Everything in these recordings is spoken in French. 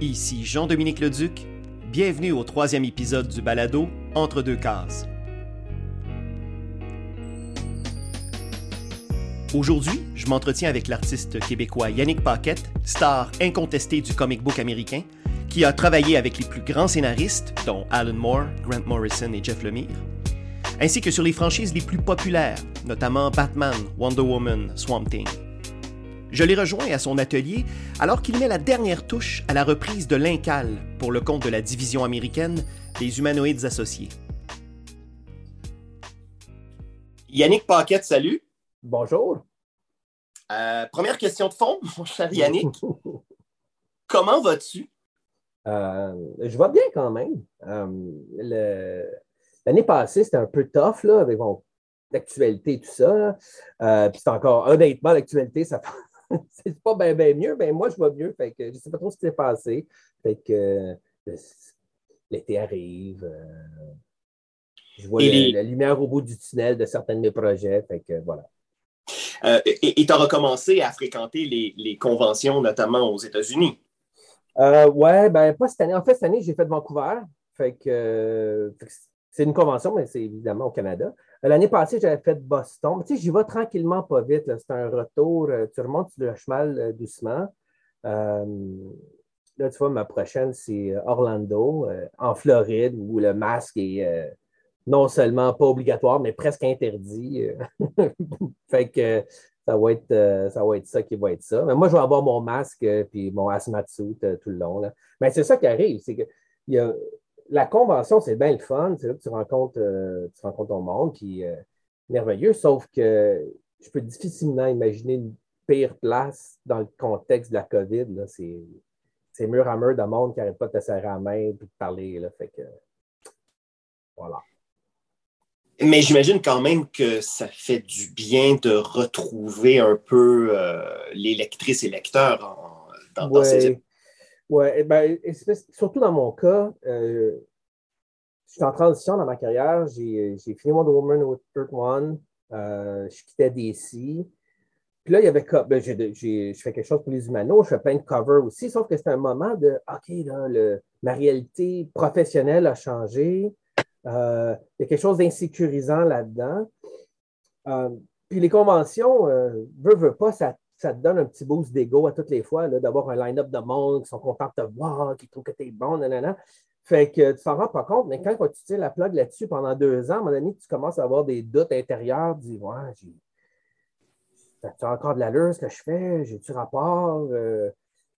Ici Jean-Dominique Leduc. Bienvenue au troisième épisode du balado Entre deux cases. Aujourd'hui, je m'entretiens avec l'artiste québécois Yannick Paquette, star incontesté du comic book américain, qui a travaillé avec les plus grands scénaristes, dont Alan Moore, Grant Morrison et Jeff Lemire, ainsi que sur les franchises les plus populaires, notamment Batman, Wonder Woman, Swamp Thing. Je l'ai rejoint à son atelier alors qu'il met la dernière touche à la reprise de l'Incal pour le compte de la division américaine des humanoïdes associés. Yannick Paquette, salut. Bonjour. Euh, première question de fond, mon cher Yannick. Comment vas-tu? Euh, je vais bien quand même. Euh, l'année passée, c'était un peu tough là, avec l'actualité et tout ça. Puis c'est encore, honnêtement, l'actualité, ça c'est pas bien mieux. Ben moi, je vais mieux. Fait que je ne sais pas trop ce qui s'est passé. Fait que l'été arrive. je vois la lumière au bout du tunnel de certains de mes projets. Fait que voilà. Euh, et tu as recommencé à fréquenter les, conventions, notamment aux États-Unis? Euh, oui, ben pas cette année. En fait, cette année, j'ai fait de Vancouver. Fait que, c'est une convention, mais c'est évidemment au Canada. Euh, l'année passée, j'avais fait Boston. Tu sais, j'y vais tranquillement, pas vite. C'est un retour. Euh, tu remontes le chemin doucement. là, tu vois, ma prochaine, c'est Orlando, en Floride, où le masque est non seulement pas obligatoire, mais presque interdit. fait que ça va, être, euh, ça qui va être ça. Mais moi, je vais avoir mon masque et euh, mon euh, tout le long. Mais c'est ça qui arrive, c'est que la convention, c'est bien le fun. C'est là que tu rencontres, tu rencontres ton monde, qui est merveilleux, sauf que je peux difficilement imaginer une pire place dans le contexte de la COVID. C'est mur à mur de monde qui n'arrête pas de te serrer la main et de parler. Là, fait que, voilà. Mais j'imagine quand même que ça fait du bien de retrouver un peu euh, les lectrices et lecteurs dans, ces... Oui, ben, surtout dans mon cas, euh, je suis en transition dans ma carrière. J'ai fini Wonder Woman with Earth One. Euh, je quittais DC. Puis là, il y avait. Ben, je fais quelque chose pour les humanos. Je fais plein de covers aussi. Sauf que c'était un moment de OK, là, ma réalité professionnelle a changé. Euh, il y a quelque chose d'insécurisant là-dedans. Euh, puis les conventions, euh, veut, veut pas, ça, te donne un petit boost d'ego à toutes les fois, d'avoir un line-up de monde qui sont contents de te voir, qui trouvent que tu es bon, nanana. Fait que tu t'en rends pas compte, mais quand tu tires la plug là-dessus pendant deux ans, à un tu commences à avoir des doutes intérieurs, tu dis Ouais, j'ai. encore de l'allure ce que je fais? J'ai-tu rapport?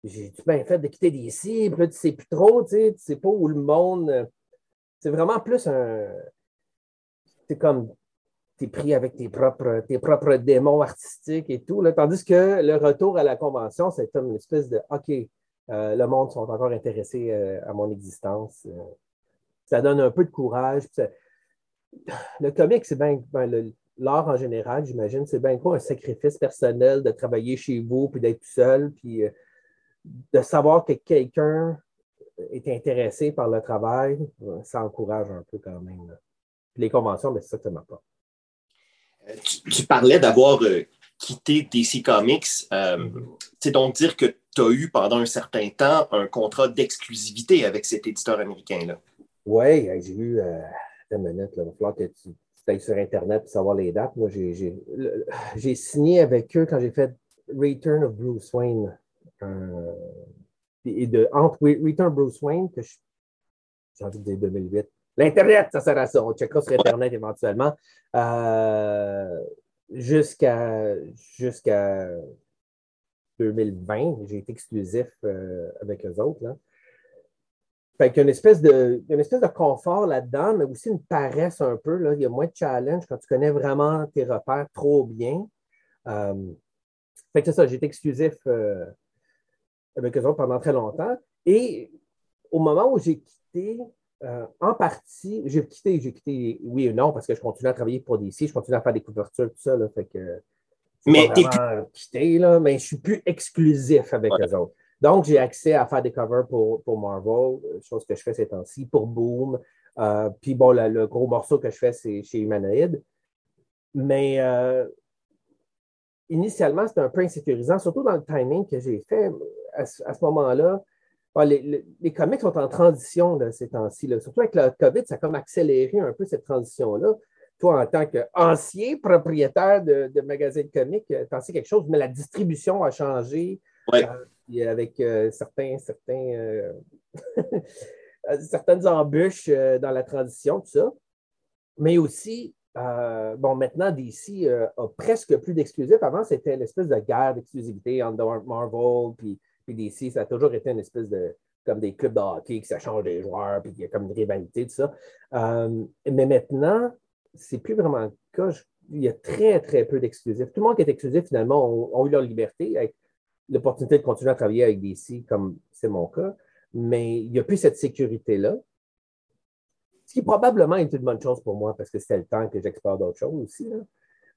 J'ai-tu bien fait de quitter d'ici? Puis là, tu sais plus trop, tu sais, sais pas où le monde c'est vraiment plus un. C'est comme tu es pris avec tes propres, tes propres démons artistiques et tout. Là, tandis que le retour à la convention, c'est comme une espèce de OK, euh, le monde sont encore intéressés euh, à mon existence. Euh, ça donne un peu de courage. le comic, c'est bien. Ben, l'art en général, j'imagine, c'est bien quoi un sacrifice personnel de travailler chez vous, puis d'être seul, puis de savoir que quelqu'un est intéressé par le travail, ça encourage un peu quand même. les conventions, mais c'est ça que ça m'a pas. Euh, tu, parlais d'avoir euh, quitté DC Comics. Euh, mm-hmm. C'est donc dire que tu as eu pendant un certain temps un contrat d'exclusivité avec cet éditeur américain-là. Oui, j'ai eu. une minute, il va falloir que tu, ailles sur Internet pour savoir les dates. Moi, j'ai signé avec eux quand j'ai fait Return of Bruce Wayne et de entre Return Bruce Wayne, que j'ai envie de dire 2008. L'Internet, ça sert à ça. On checkera sur Internet éventuellement. Euh, jusqu'à jusqu'à 2020, j'ai été exclusif euh, avec eux autres. Là. Fait qu'il y a une espèce de, une espèce de confort là-dedans, mais aussi une paresse un peu. Là. Il y a moins de challenge quand tu connais vraiment tes repères trop bien. Euh, fait que c'est ça, j'ai été exclusif avec eux autres pendant très longtemps. Et au moment où j'ai quitté, euh, en partie, j'ai quitté, j'ai quitté, oui et non, parce que je continue à travailler pour DC, je continue à faire des couvertures, tout ça, là, fait que mais quitté, là, mais je ne suis plus exclusif avec eux autres. Donc, j'ai accès à faire des covers pour, pour Marvel, chose que je fais ces temps-ci, pour Boom. Euh, puis bon, le, gros morceau que je fais, c'est chez Humanoid. Mais euh, initialement, c'était un peu insécurisant, surtout dans le timing que j'ai fait. À, ce moment-là, les, comics sont en transition ces temps-ci. Surtout avec le COVID, ça a comme accéléré un peu cette transition-là. Toi, en tant qu'ancien propriétaire de, de de comics, tu en sais quelque chose, mais la distribution a changé. avec certains, certains certaines embûches dans la transition, tout ça. Mais aussi, euh, bon, maintenant, DC euh, a presque plus d'exclusifs. Avant, c'était une espèce de guerre d'exclusivité entre Marvel puis, DC. Ça a toujours été une espèce de comme des clubs de hockey, que ça change des joueurs, puis qu'il y a comme une rivalité, tout ça. Euh, mais maintenant, c'est plus vraiment le cas. il y a très, très peu d'exclusifs. Tout le monde qui est exclusif, finalement, ont, eu leur liberté, avec l'opportunité de continuer à travailler avec DC, comme c'est mon cas. Mais il n'y a plus cette sécurité-là. Ce qui probablement est une bonne chose pour moi parce que c'est le temps que j'explore d'autres choses aussi.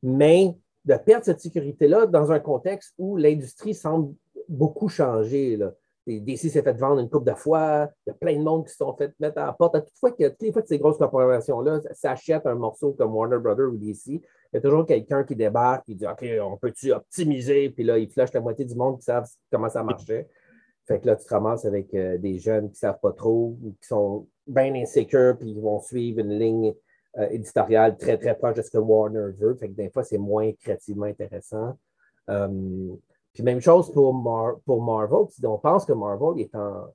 Mais de perdre cette sécurité-là dans un contexte où l'industrie semble beaucoup changer. DC s'est fait vendre une coupe de fois, il y a plein de monde qui se sont fait mettre à la porte. À toute fois que, toutes les fois que ces grosses corporations-là s'achètent un morceau comme Warner Brothers ou DC, il y a toujours quelqu'un qui débarque et dit OK, on peut-tu optimiser? Puis là, il flush la moitié du monde qui savent comment ça marchait. Fait que là, tu te ramasses avec euh, des jeunes qui ne savent pas trop ou qui sont bien insécures puis qui vont suivre une ligne euh, éditoriale très, très proche de ce que Warner veut. Fait que des fois, c'est moins créativement intéressant. Euh, puis même chose pour, pour Marvel. On pense que Marvel est en,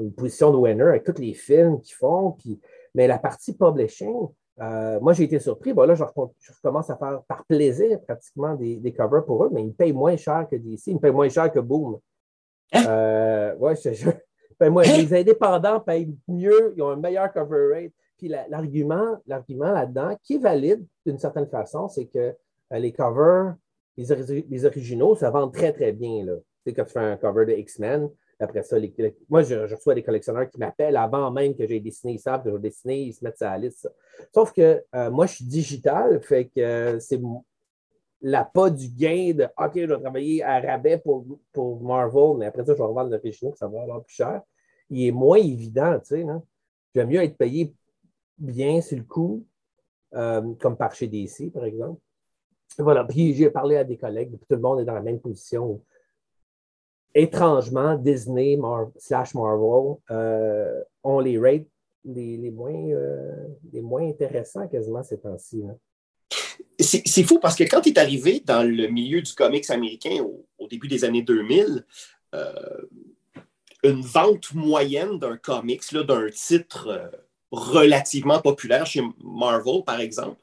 une position de winner avec tous les films qu'ils font. Puis, mais la partie publishing, moi, j'ai été surpris. Bon, là, je, recommence à faire par plaisir pratiquement des, des, covers pour eux, mais ils me payent moins cher que DC, ils me payent moins cher que Boom. Hein? Euh, ouais, je, ben, moi, les indépendants payent mieux, ils ont un meilleur cover rate. Puis l'argument, là-dedans, qui est valide d'une certaine façon, c'est que euh, les covers, les, originaux, ça vend très, très bien. Là. Tu sais, quand tu fais un cover de X-Men, après ça, moi, je, reçois des collectionneurs qui m'appellent avant même que j'ai dessiné, savent que j'ai dessiné, ils se mettent sur la liste. Sauf que euh, moi, je suis digital, fait que c'est l'appât du gain de OK, je vais travailler à rabais pour, pour Marvel, mais après ça, je vais revendre l'original, ça va avoir plus cher. Il est moins évident, tu sais. J'aime mieux être payé bien sur le coup, euh, comme par chez DC, par exemple. Voilà. Puis j'ai parlé à des collègues, tout le monde est dans la même position. Étrangement, Disney slash Marvel euh, ont les rates les, moins, euh, les moins intéressants quasiment ces temps-ci c'est fou parce que quand tu es arrivé dans le milieu du comics américain au, début des années 2000, euh, une vente moyenne d'un comics, d'un titre relativement populaire chez Marvel, par exemple,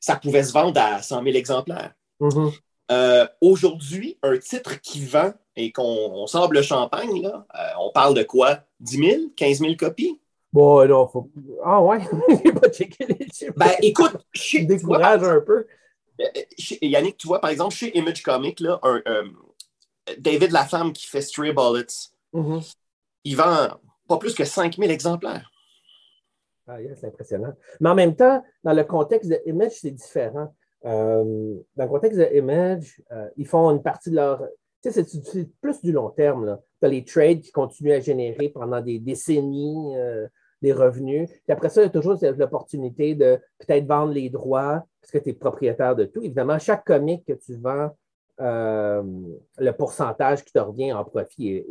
ça pouvait se vendre à 100 000 exemplaires. Mm-hmm. Euh, aujourd'hui, un titre qui vend et qu'on sort le champagne, là, on parle de quoi? 10 000, 15 000 copies? Bon, non, faut. Ah ouais, j'ai pas checké les chiffres. Ben écoute, je décourage un peu. Euh, Yannick, tu vois, par exemple, chez Image Comics, là, un, euh, David Laflamme qui fait Stray Bullets, mm-hmm. il vend pas plus que 5000 exemplaires. Ah, c'est impressionnant. Mais en même temps, dans le contexte de Image, c'est différent. Euh, dans le contexte de Image, ils font une partie de leur. Tu sais, c'est plus du long terme. Tu as les trades qui continuent à générer pendant des décennies des revenus. Puis après ça, il y a toujours l'opportunité de peut-être vendre les droits parce que tu es propriétaire de tout. Évidemment, chaque comic que tu vends, euh, le pourcentage qui te revient en profit est,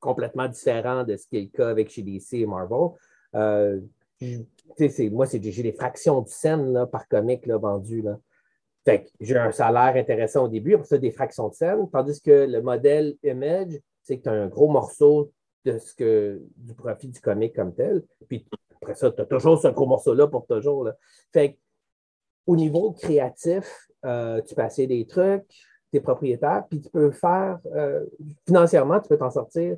complètement différent de ce qui est le cas avec chez DC et Marvel. Euh, moi, j'ai des fractions de scène par comic là, vendu. Là. Fait j'ai un salaire intéressant au début, après ça, des fractions de scène, tandis que le modèle Image, c'est que tu as un gros morceau de ce que, du profit du comic comme tel. Puis après ça, tu as toujours ce gros morceau-là pour toujours. Là. Fait au niveau créatif, euh, tu peux essayer des trucs, tu es propriétaire, puis tu peux faire, euh, financièrement, tu peux t'en sortir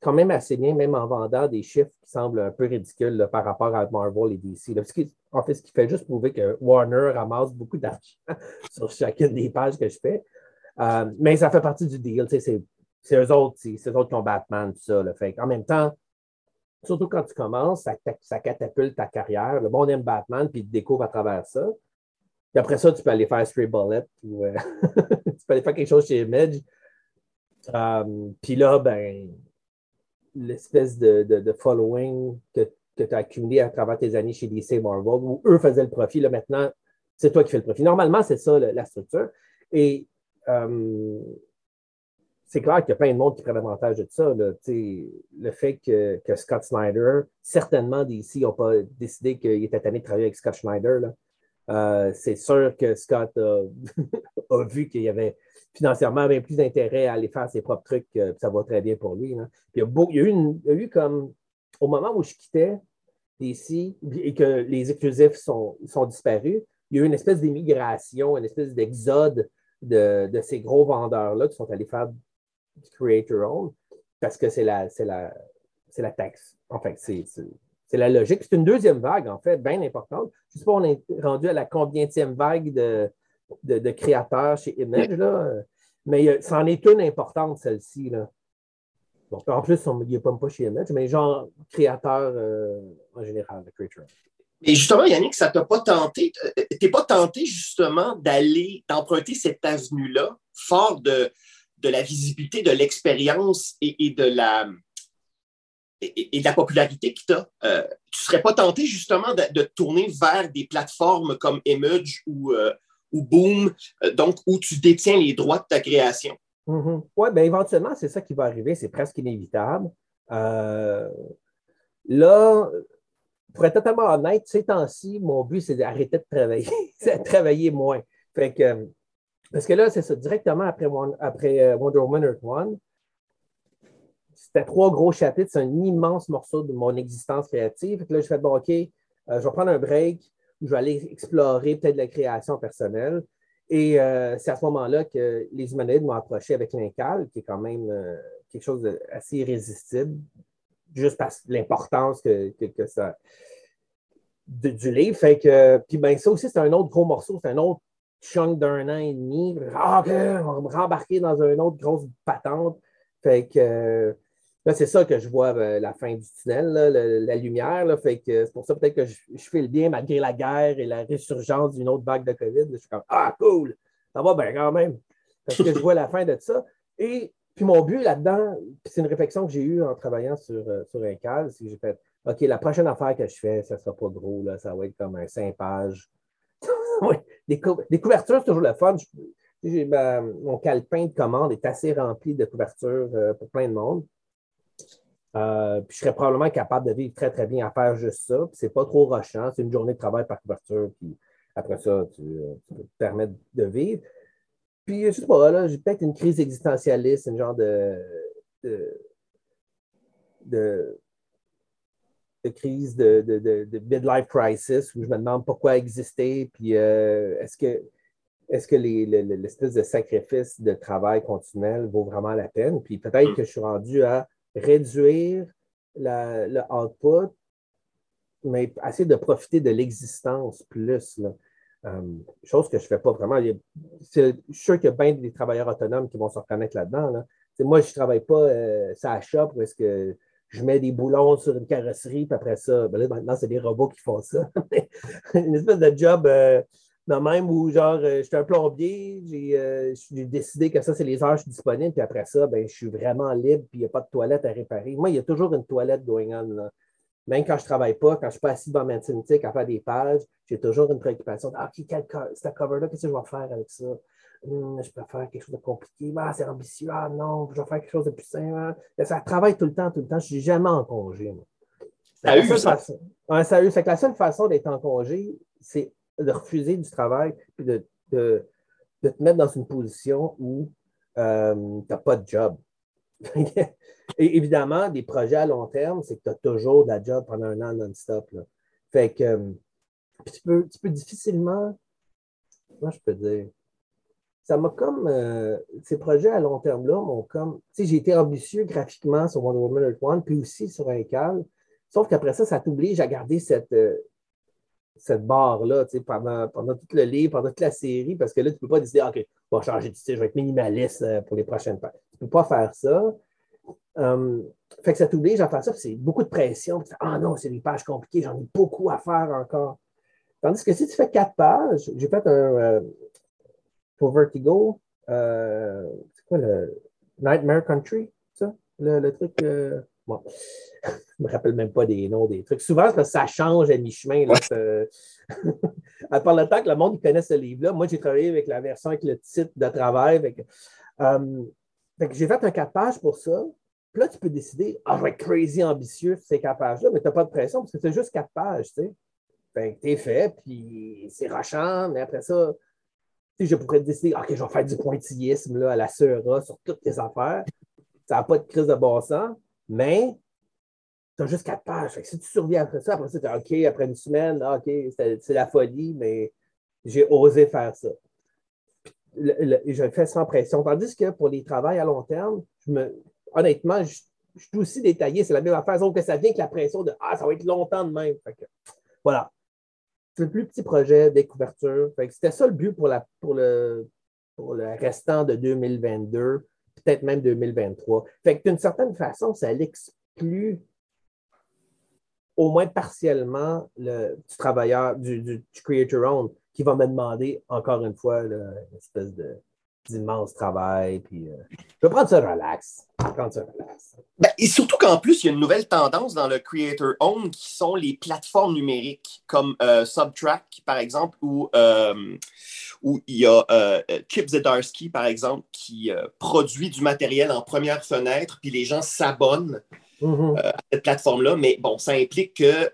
quand même assez bien, même en vendant des chiffres qui semblent un peu ridicules par rapport à Marvel et DC. en fait, ce qui fait juste prouver que Warner ramasse beaucoup d'argent sur chacune des pages que je fais. Euh, mais ça fait partie du deal. C'est eux autres, c'est eux autres qui ont Batman, tout ça. Fait en même temps, surtout quand tu commences, ça, ça catapulte ta carrière. Le bon aime Batman, puis tu découvres à travers ça. Puis après ça, tu peux aller faire Stray Bullet, ou, euh, tu peux aller faire quelque chose chez Image. Euh, puis là, ben, l'espèce de, de, following que, que tu as accumulé à travers tes années chez DC Marvel, où eux faisaient le profit, là, maintenant, c'est toi qui fais le profit. Normalement, c'est ça la structure. Et euh, c'est clair qu'il y a plein de monde qui prend avantage de ça. Le fait que, Scott Snyder, certainement DC n'ont pas décidé qu'il était tanné de travailler avec Scott Schneider. Euh, c'est sûr que Scott a, vu qu'il y avait financièrement bien plus d'intérêt à aller faire ses propres trucs, ça va très bien pour lui. il, y a eu comme, au moment où je quittais DC et que les exclusifs sont, sont disparus, il y a eu une espèce d'immigration, une espèce d'exode de, de, ces gros vendeurs-là qui sont allés faire du creator own parce que c'est la, la, la taxe. En fait, c'est la logique. C'est une deuxième vague, en fait, bien importante. Je ne sais pas, on est rendu à la combienième vague de, de, créateurs chez Image, là, mais ça en est une importante, celle-ci. en plus, il n'y a pas, pas chez Image, mais genre créateur euh, en général, le creator. Mais justement, Yannick, ça t'a pas tenté, euh, t'es pas tenté justement d'aller, d'emprunter cette avenue-là, fort de, de la visibilité, de l'expérience et, de la et, de la popularité que tu as. Euh, tu ne serais pas tenté justement de, tourner vers des plateformes comme Image ou, euh, ou Boom, euh, donc où tu détiens les droits de ta création? Mm-hmm. Oui, bien éventuellement, c'est ça qui va arriver, c'est presque inévitable. là, pour être totalement honnête, ces temps-ci, mon but, c'est d'arrêter de travailler, c'est de travailler moins. Parce que là, c'est ça, directement après, euh, Wonder Woman Earth One, c'était trois gros chapitres, c'est un immense morceau de mon existence créative. là, je fais, bon, OK, euh, je vais prendre un break, je vais aller explorer peut-être la création personnelle. Et euh, c'est à ce moment-là que les humanoïdes m'ont approché avec l'Incal, qui est quand même quelque chose d'assez irrésistible, juste parce que l'importance que, ça. du livre. Fait que, puis ben, ça aussi, c'est un autre gros morceau, c'est un autre chunk d'un an et demi. Ah, on va me rembarquer dans une autre grosse patente. Fait que là, c'est ça que je vois euh, la fin du tunnel, la lumière. Fait que c'est pour ça peut-être que je, fais le bien malgré la guerre et la résurgence d'une autre vague de COVID. Je suis comme Ah, cool! Ça va bien quand même. Parce que je vois la fin de ça. Et puis mon but là-dedans, c'est une réflexion que j'ai eue en travaillant sur, euh, sur un cas, c'est que j'ai fait OK, la prochaine affaire que je fais, ça ne sera pas gros, ça va être comme un 5 pages des, couvertures, c'est toujours le fun. mon calepin de commande est assez rempli de couvertures euh, pour plein de monde. Euh, puis je serais probablement capable de vivre très, très bien à faire juste ça. Puis c'est pas trop rochant. C'est une journée de travail par couverture. Puis après ça, tu, euh, peux te permettre de vivre. Puis, je sais pas, là, j'ai peut-être une crise existentialiste, une genre de, de crise de, de, midlife crisis où je me demande pourquoi exister, puis euh, est-ce que, est-ce que l'espèce de sacrifice de travail continuel vaut vraiment la peine? Puis peut-être que je suis rendu à réduire le output, mais essayer de profiter de l'existence plus. Euh, chose que je ne fais pas vraiment. je suis sûr qu'il y a bien des travailleurs autonomes qui vont se reconnaître là-dedans. Moi, je ne travaille pas euh, ça à shop où est-ce que je mets des boulons sur une carrosserie, puis après ça, ben là, maintenant, c'est des robots qui font ça. une espèce de job euh, même où, genre, euh, je suis un plombier, euh, j'ai décidé que ça, c'est les heures où je suis disponible, puis après ça, ben, je suis vraiment libre, puis il n'y a pas de toilette à réparer. Moi, il y a toujours une toilette going on. Là. Même quand je ne travaille pas, quand je ne suis pas assis devant ma cinétique à faire des pages, j'ai toujours une préoccupation. Ah, OK, quel cover-là, qu'est-ce que je vais faire avec ça? Hum, je peux faire quelque chose de compliqué. Ah, c'est ambitieux. Ah non, je vais faire quelque chose de plus simple. Ça travaille tout le temps, tout le temps. Je ne suis jamais en congé. Ça eu, ça? ça eu. C'est que la seule façon d'être en congé, c'est de refuser du travail et de, de, te mettre dans une position où euh, tu n'as pas de job. et évidemment, des projets à long terme, c'est que tu as toujours de la job pendant un an non-stop. Fait que euh, tu, peux, tu peux difficilement, moi je peux dire, ça m'a comme. Euh, ces projets à long terme-là m'ont comme. Tu sais, j'ai été ambitieux graphiquement sur Wonder Woman Earth One, puis aussi sur un cal. Sauf qu'après ça, ça t'oblige à garder cette, cette barre-là, pendant, pendant tout le livre, pendant toute la série, parce que là, tu ne peux pas décider, OK, je vais changer de style, je vais être minimaliste euh, pour les prochaines pages. Tu ne peux pas faire ça. fait que ça t'oblige à faire ça, c'est beaucoup de pression. Ah non, c'est des pages compliquées, j'en ai beaucoup à faire encore. Tandis que si tu fais quatre pages, j'ai fait un, pour Vertigo, euh, c'est quoi le Nightmare Country, ça? Le, truc. Euh, bon, je me rappelle même pas des noms des trucs. Souvent, ça change à mi-chemin. à part le temps que le monde connaisse ce livre-là, moi, j'ai travaillé avec la version avec le titre de travail. Avec, euh, Fait que j'ai fait un 4 pages pour ça. Puis là, tu peux décider, ah, je vais être crazy ambitieux sur ces 4 pages-là, mais tu n'as pas de pression parce que c'est juste 4 pages, tu sais. Fait que t'es fait, puis c'est rachant, mais après ça, je pourrais décider, OK, je vais faire du pointillisme là, à la Sera sur toutes tes affaires. Ça n'a pas de crise de bon sens, mais tu as juste quatre pages. si tu surviens après ça, après ça, tu OK, après une semaine, ah, OK, c'est la folie, mais j'ai osé faire ça. je le fais sans pression. Tandis que pour les travails à long terme, honnêtement, je, suis aussi détaillé. C'est la même affaire, que ça vient avec la pression de Ah, ça va être longtemps de même. voilà c'est le plus petit projet des couvertures. C'était ça le but pour, pour, le, pour le restant de 2022, peut-être même 2023. Fait d'une certaine façon, ça l'exclut au moins partiellement le, du travailleur, du, du, creator own, qui va me demander encore une fois une espèce de d'immense travail. Puis, euh, je vais prendre ça relax. Prendre ça relax. Ben, et surtout qu'en plus, il y a une nouvelle tendance dans le Creator Own qui sont les plateformes numériques comme euh, Subtrack, par exemple, où, euh, où il y a Chip Zdarsky, par exemple, qui produit du matériel en première fenêtre, puis les gens s'abonnent. Mm-hmm. à cette plateforme-là, mais bon, ça implique que,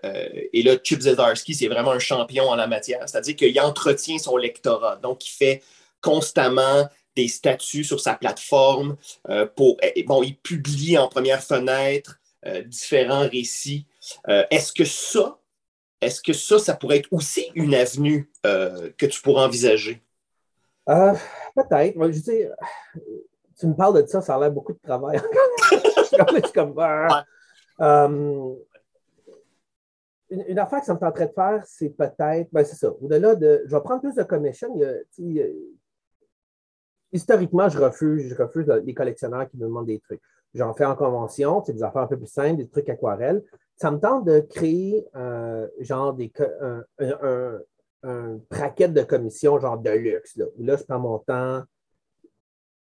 et là, Chip Zdarsky, c'est vraiment un champion en la matière, c'est-à-dire qu'il entretient son lectorat, donc il fait constamment des statuts sur sa plateforme. Euh, pour, eh, bon, il publie en première fenêtre euh, différents récits. Euh, est-ce que ça, est-ce que ça, ça pourrait être aussi une avenue que tu pourrais envisager? Peut-être. Je veux tu me parles de ça, ça a l'air beaucoup de travail. je comme, ah. une, affaire que ça me tenterait de faire, c'est peut-être, ben c'est ça, au-delà de, je vais prendre plus de commission. Il y a, historiquement, je refuse, je refuse les collectionneurs qui me demandent des trucs. J'en fais en convention, c'est des affaires un peu plus simples, des trucs aquarelles. Ça me tente de créer euh, genre des, un, un, un, de commission genre de luxe. Là, où là, je prends mon temps,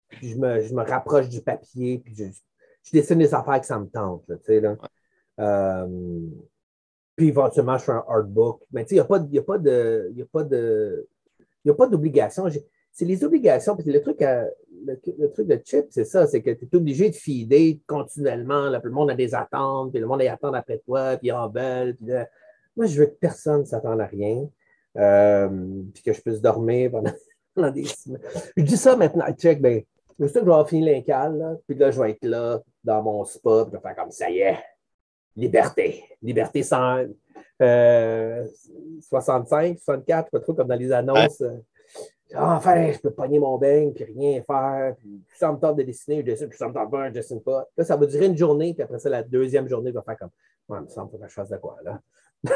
puis je me, je me rapproche du papier, puis je, je, dessine des affaires que ça me tente. Là, là. Euh, puis éventuellement, je fais un artbook. Mais il n'y a pas, a de. Y a pas de il n'y a pas d'obligation c'est les obligations. Que le truc, le, truc de chip, c'est ça, c'est que tu es obligé de fider continuellement. Là, le monde a des attentes, puis le monde attend après toi, puis en belle. Moi, je veux que personne ne s'attende à rien, euh, puis que je puisse dormir pendant, des semaines. Je dis ça maintenant, check, ben, je sais que je vais finir l'incal, puis là, je vais être là, dans mon spa, puis je vais faire comme ça y est. Liberté. Liberté sans. Euh, 65, 64, pas trop comme dans les annonces. Enfin, je peux pogner mon beigne, puis rien faire. Puis, ça me tente de dessiner, je dessine, puis ça me tente pas, je dessine pas. Là, ça va durer une journée, puis après ça, la deuxième journée va faire comme Ouais, il me semble que je fasse de quoi, là?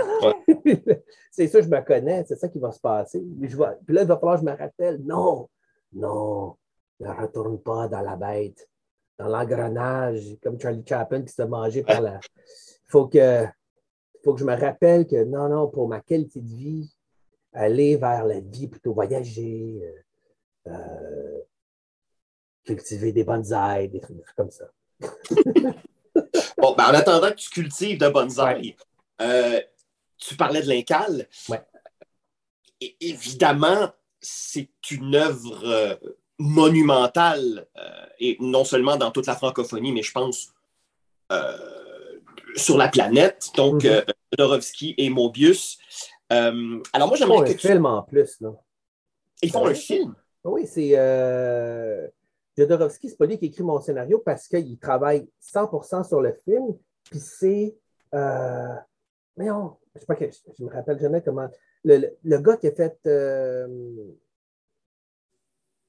c'est ça, je me connais, c'est ça qui va se passer. Puis, je puis là, il va falloir que je me rappelle Non, non, ne retourne pas dans la bête, dans l'engrenage, comme Charlie Chaplin qui se mangé par la. Il faut que, faut que je me rappelle que non, non, pour ma qualité de vie, aller vers la vie, plutôt voyager, euh, euh, cultiver des bonsaïs, des trucs comme ça. bon, ben en attendant que tu cultives de bonsaïs, euh, tu parlais de l'Incal. Ouais. évidemment, c'est une œuvre monumentale, et non seulement dans toute la francophonie, mais je pense sur la planète. Donc, mm et Mobius. Euh, alors, moi, j'aimerais que. un film en plus, là. Ils font un film? Oui, c'est. Euh... Jodorowsky, c'est pas lui qui écrit mon scénario parce qu'il travaille 100% sur le film. Puis c'est. Euh... Mais non, je sais pas que je, me rappelle jamais comment. Le, le, gars qui a fait. Euh...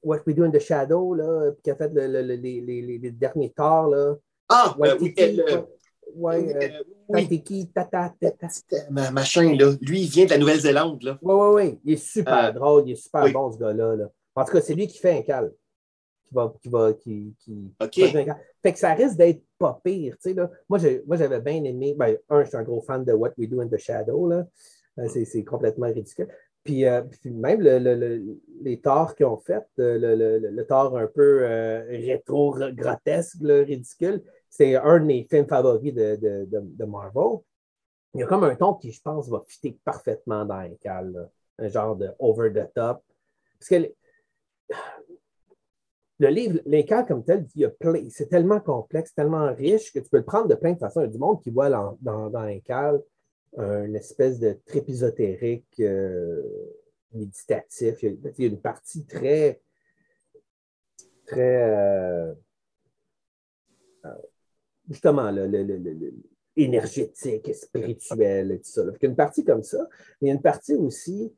What We Do in the Shadow, là, qui a fait le, les, les, les, derniers torts, là. Ah, euh, oui, Ouais, euh, oui. qui, tata, tata. Machin, là. Lui, il vient de la Nouvelle-Zélande, là. Oui, oui, oui. Il est super euh, drôle, il est super bon, ce gars-là. Là. En tout cas, c'est lui qui fait un cal. Qui va. Qui va qui, qui, fait que ça risque d'être pas pire. Tu sais, là. Moi, j'avais bien aimé. Ben, un, je suis un gros fan de What We Do in the Shadow. Là. Euh, c'est complètement ridicule. Puis, puis même le, le, les torts qu'ils ont fait, le, tort un peu rétro, grotesque, ridicule, c'est un de mes films favoris de, de, de, Marvel. Il y a comme un ton qui, je pense, va fitter parfaitement dans un cal, un genre de over the top. Parce que le livre, l'incal comme tel, c'est tellement complexe, tellement riche que tu peux le prendre de plein de façons. Il y a du monde qui voit dans, dans, l'incal une espèce de trip ésotérique euh, méditatif. Il y, a, une partie très, très, euh, justement, le, énergétique, spirituelle et tout ça. A une partie comme ça, mais une partie aussi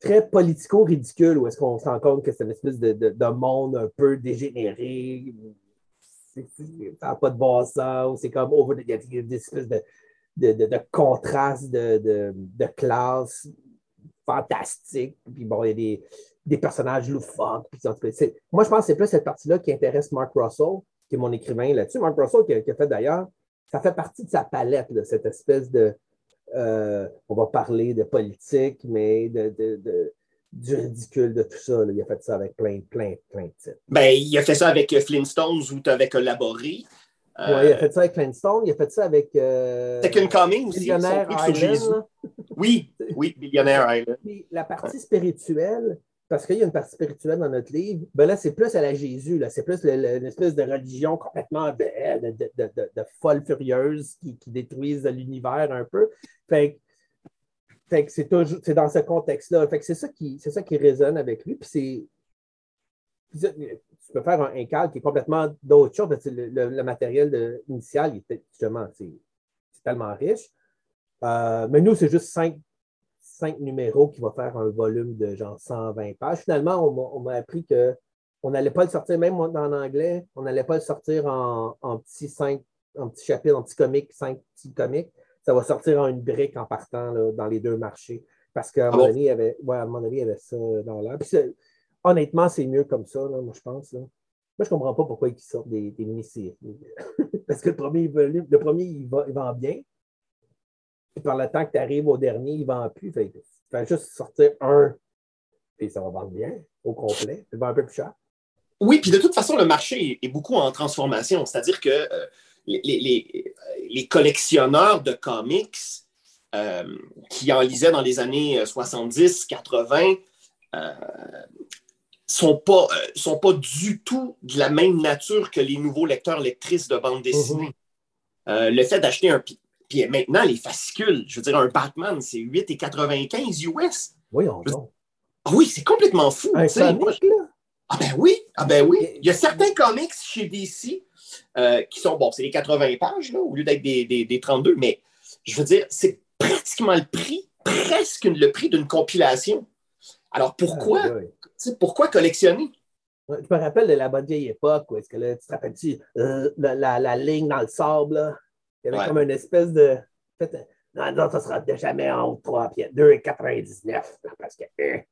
très politico-ridicule où est-ce qu'on se rend compte que c'est une espèce de, monde un peu dégénéré, ça n'a pas de bon sens, c'est comme over, il y a des espèces de, de, de, contrastes de, de, classe fantastiques. Puis bon, il y a des, des personnages loufoques. moi, je pense que c'est plus cette partie-là qui intéresse Mark Russell, qui est mon écrivain là-dessus. Mark Russell, qui a, fait d'ailleurs, ça fait partie de sa palette, cette espèce de. Euh, on va parler de politique, mais de, du ridicule de tout ça. Il a fait ça avec plein, plein, plein de titres. Ben, il a fait ça avec Flintstones où tu avais collaboré. Oui, il a fait ça avec Flintstone, il a fait ça avec. Euh, Second Coming aussi. Billionaire Island. Oui, oui, Billionaire Island. la partie spirituelle, parce qu'il y a une partie spirituelle dans notre livre, ben là, c'est plus à la Jésus, là. C'est plus une espèce de religion complètement de, de, de, folle furieuse qui, qui l'univers un peu. Fait, que c'est toujours c'est dans ce contexte-là. Fait que c'est ça qui c'est ça qui résonne avec lui. Puis c'est tu peux faire un, un qui est complètement d'autre chose, le, matériel initial, il justement, c'est tellement riche. Euh, mais nous, c'est juste cinq, numéros qui vont faire un volume de genre 120 pages. Finalement, on m'a appris qu'on n'allait pas le sortir, même en anglais, on n'allait pas le sortir en, en petits cinq, en petits chapitres, en petits comics, cinq petits comics. Ça va sortir en une brique en partant dans les deux marchés. Parce qu'à un, ah moment donné, il y avait, ouais, à il y avait ça dans l'air honnêtement, c'est mieux comme ça, moi, je pense. Moi, je ne comprends pas pourquoi ils sortent des, des mini-séries. Parce que le premier, le premier il, va, il vend bien. Puis par le temps que tu arrives au dernier, il ne vend plus. Fait, tu juste sortir un, et ça va vendre bien, au complet. Ça va un peu plus cher. Oui, puis de toute façon, le marché est beaucoup en transformation. C'est-à-dire que euh, les, les, collectionneurs de comics euh, qui en lisaient dans les années 70, 80, euh, sont pas, euh, sont pas du tout de la même nature que les nouveaux lecteurs, lectrices de bande dessinée. Mhm. Euh, le fait d'acheter un. Puis maintenant, les fascicules, je veux dire, un Batman, c'est 8,95 US. Oui, on ah oui, c'est complètement fou. Un comic, là? Ah ben oui, ah ben oui. Il y a certains comics chez DC euh, qui sont, bon, c'est les 80 pages, là, au lieu d'être des, des, 32, mais je veux dire, c'est pratiquement le prix, presque le prix d'une compilation. Alors pourquoi, ah, pourquoi collectionner? je me rappelle de la bonne vieille époque où est-ce que là, tu te rappelles-tu euh, la, ligne dans le sable, là? Il y avait comme une espèce de. non, non, ça sera jamais en haut de 3 pieds, 2,99 parce que. Hein.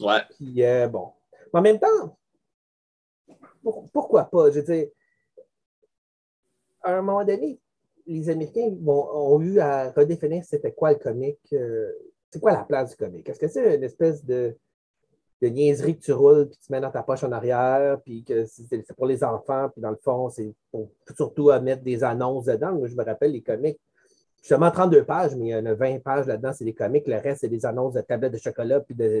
ouais. Puis euh, bon. Mais en même temps, pourquoi pas? Je veux dire, à un moment donné, les Américains ont eu à redéfinir c'était quoi le comic. Euh, c'est quoi la place du comic? Est-ce que c'est une espèce de de niaiserie que tu roules, puis tu mets dans ta poche en arrière, puis que c'est pour les enfants, puis dans le fond, c'est surtout à mettre des annonces dedans. Moi, je me rappelle les comics. Justement, 32 pages, mais il y en a 20 pages là-dedans, c'est des comics. Le reste, c'est des annonces de tablettes de chocolat, puis de,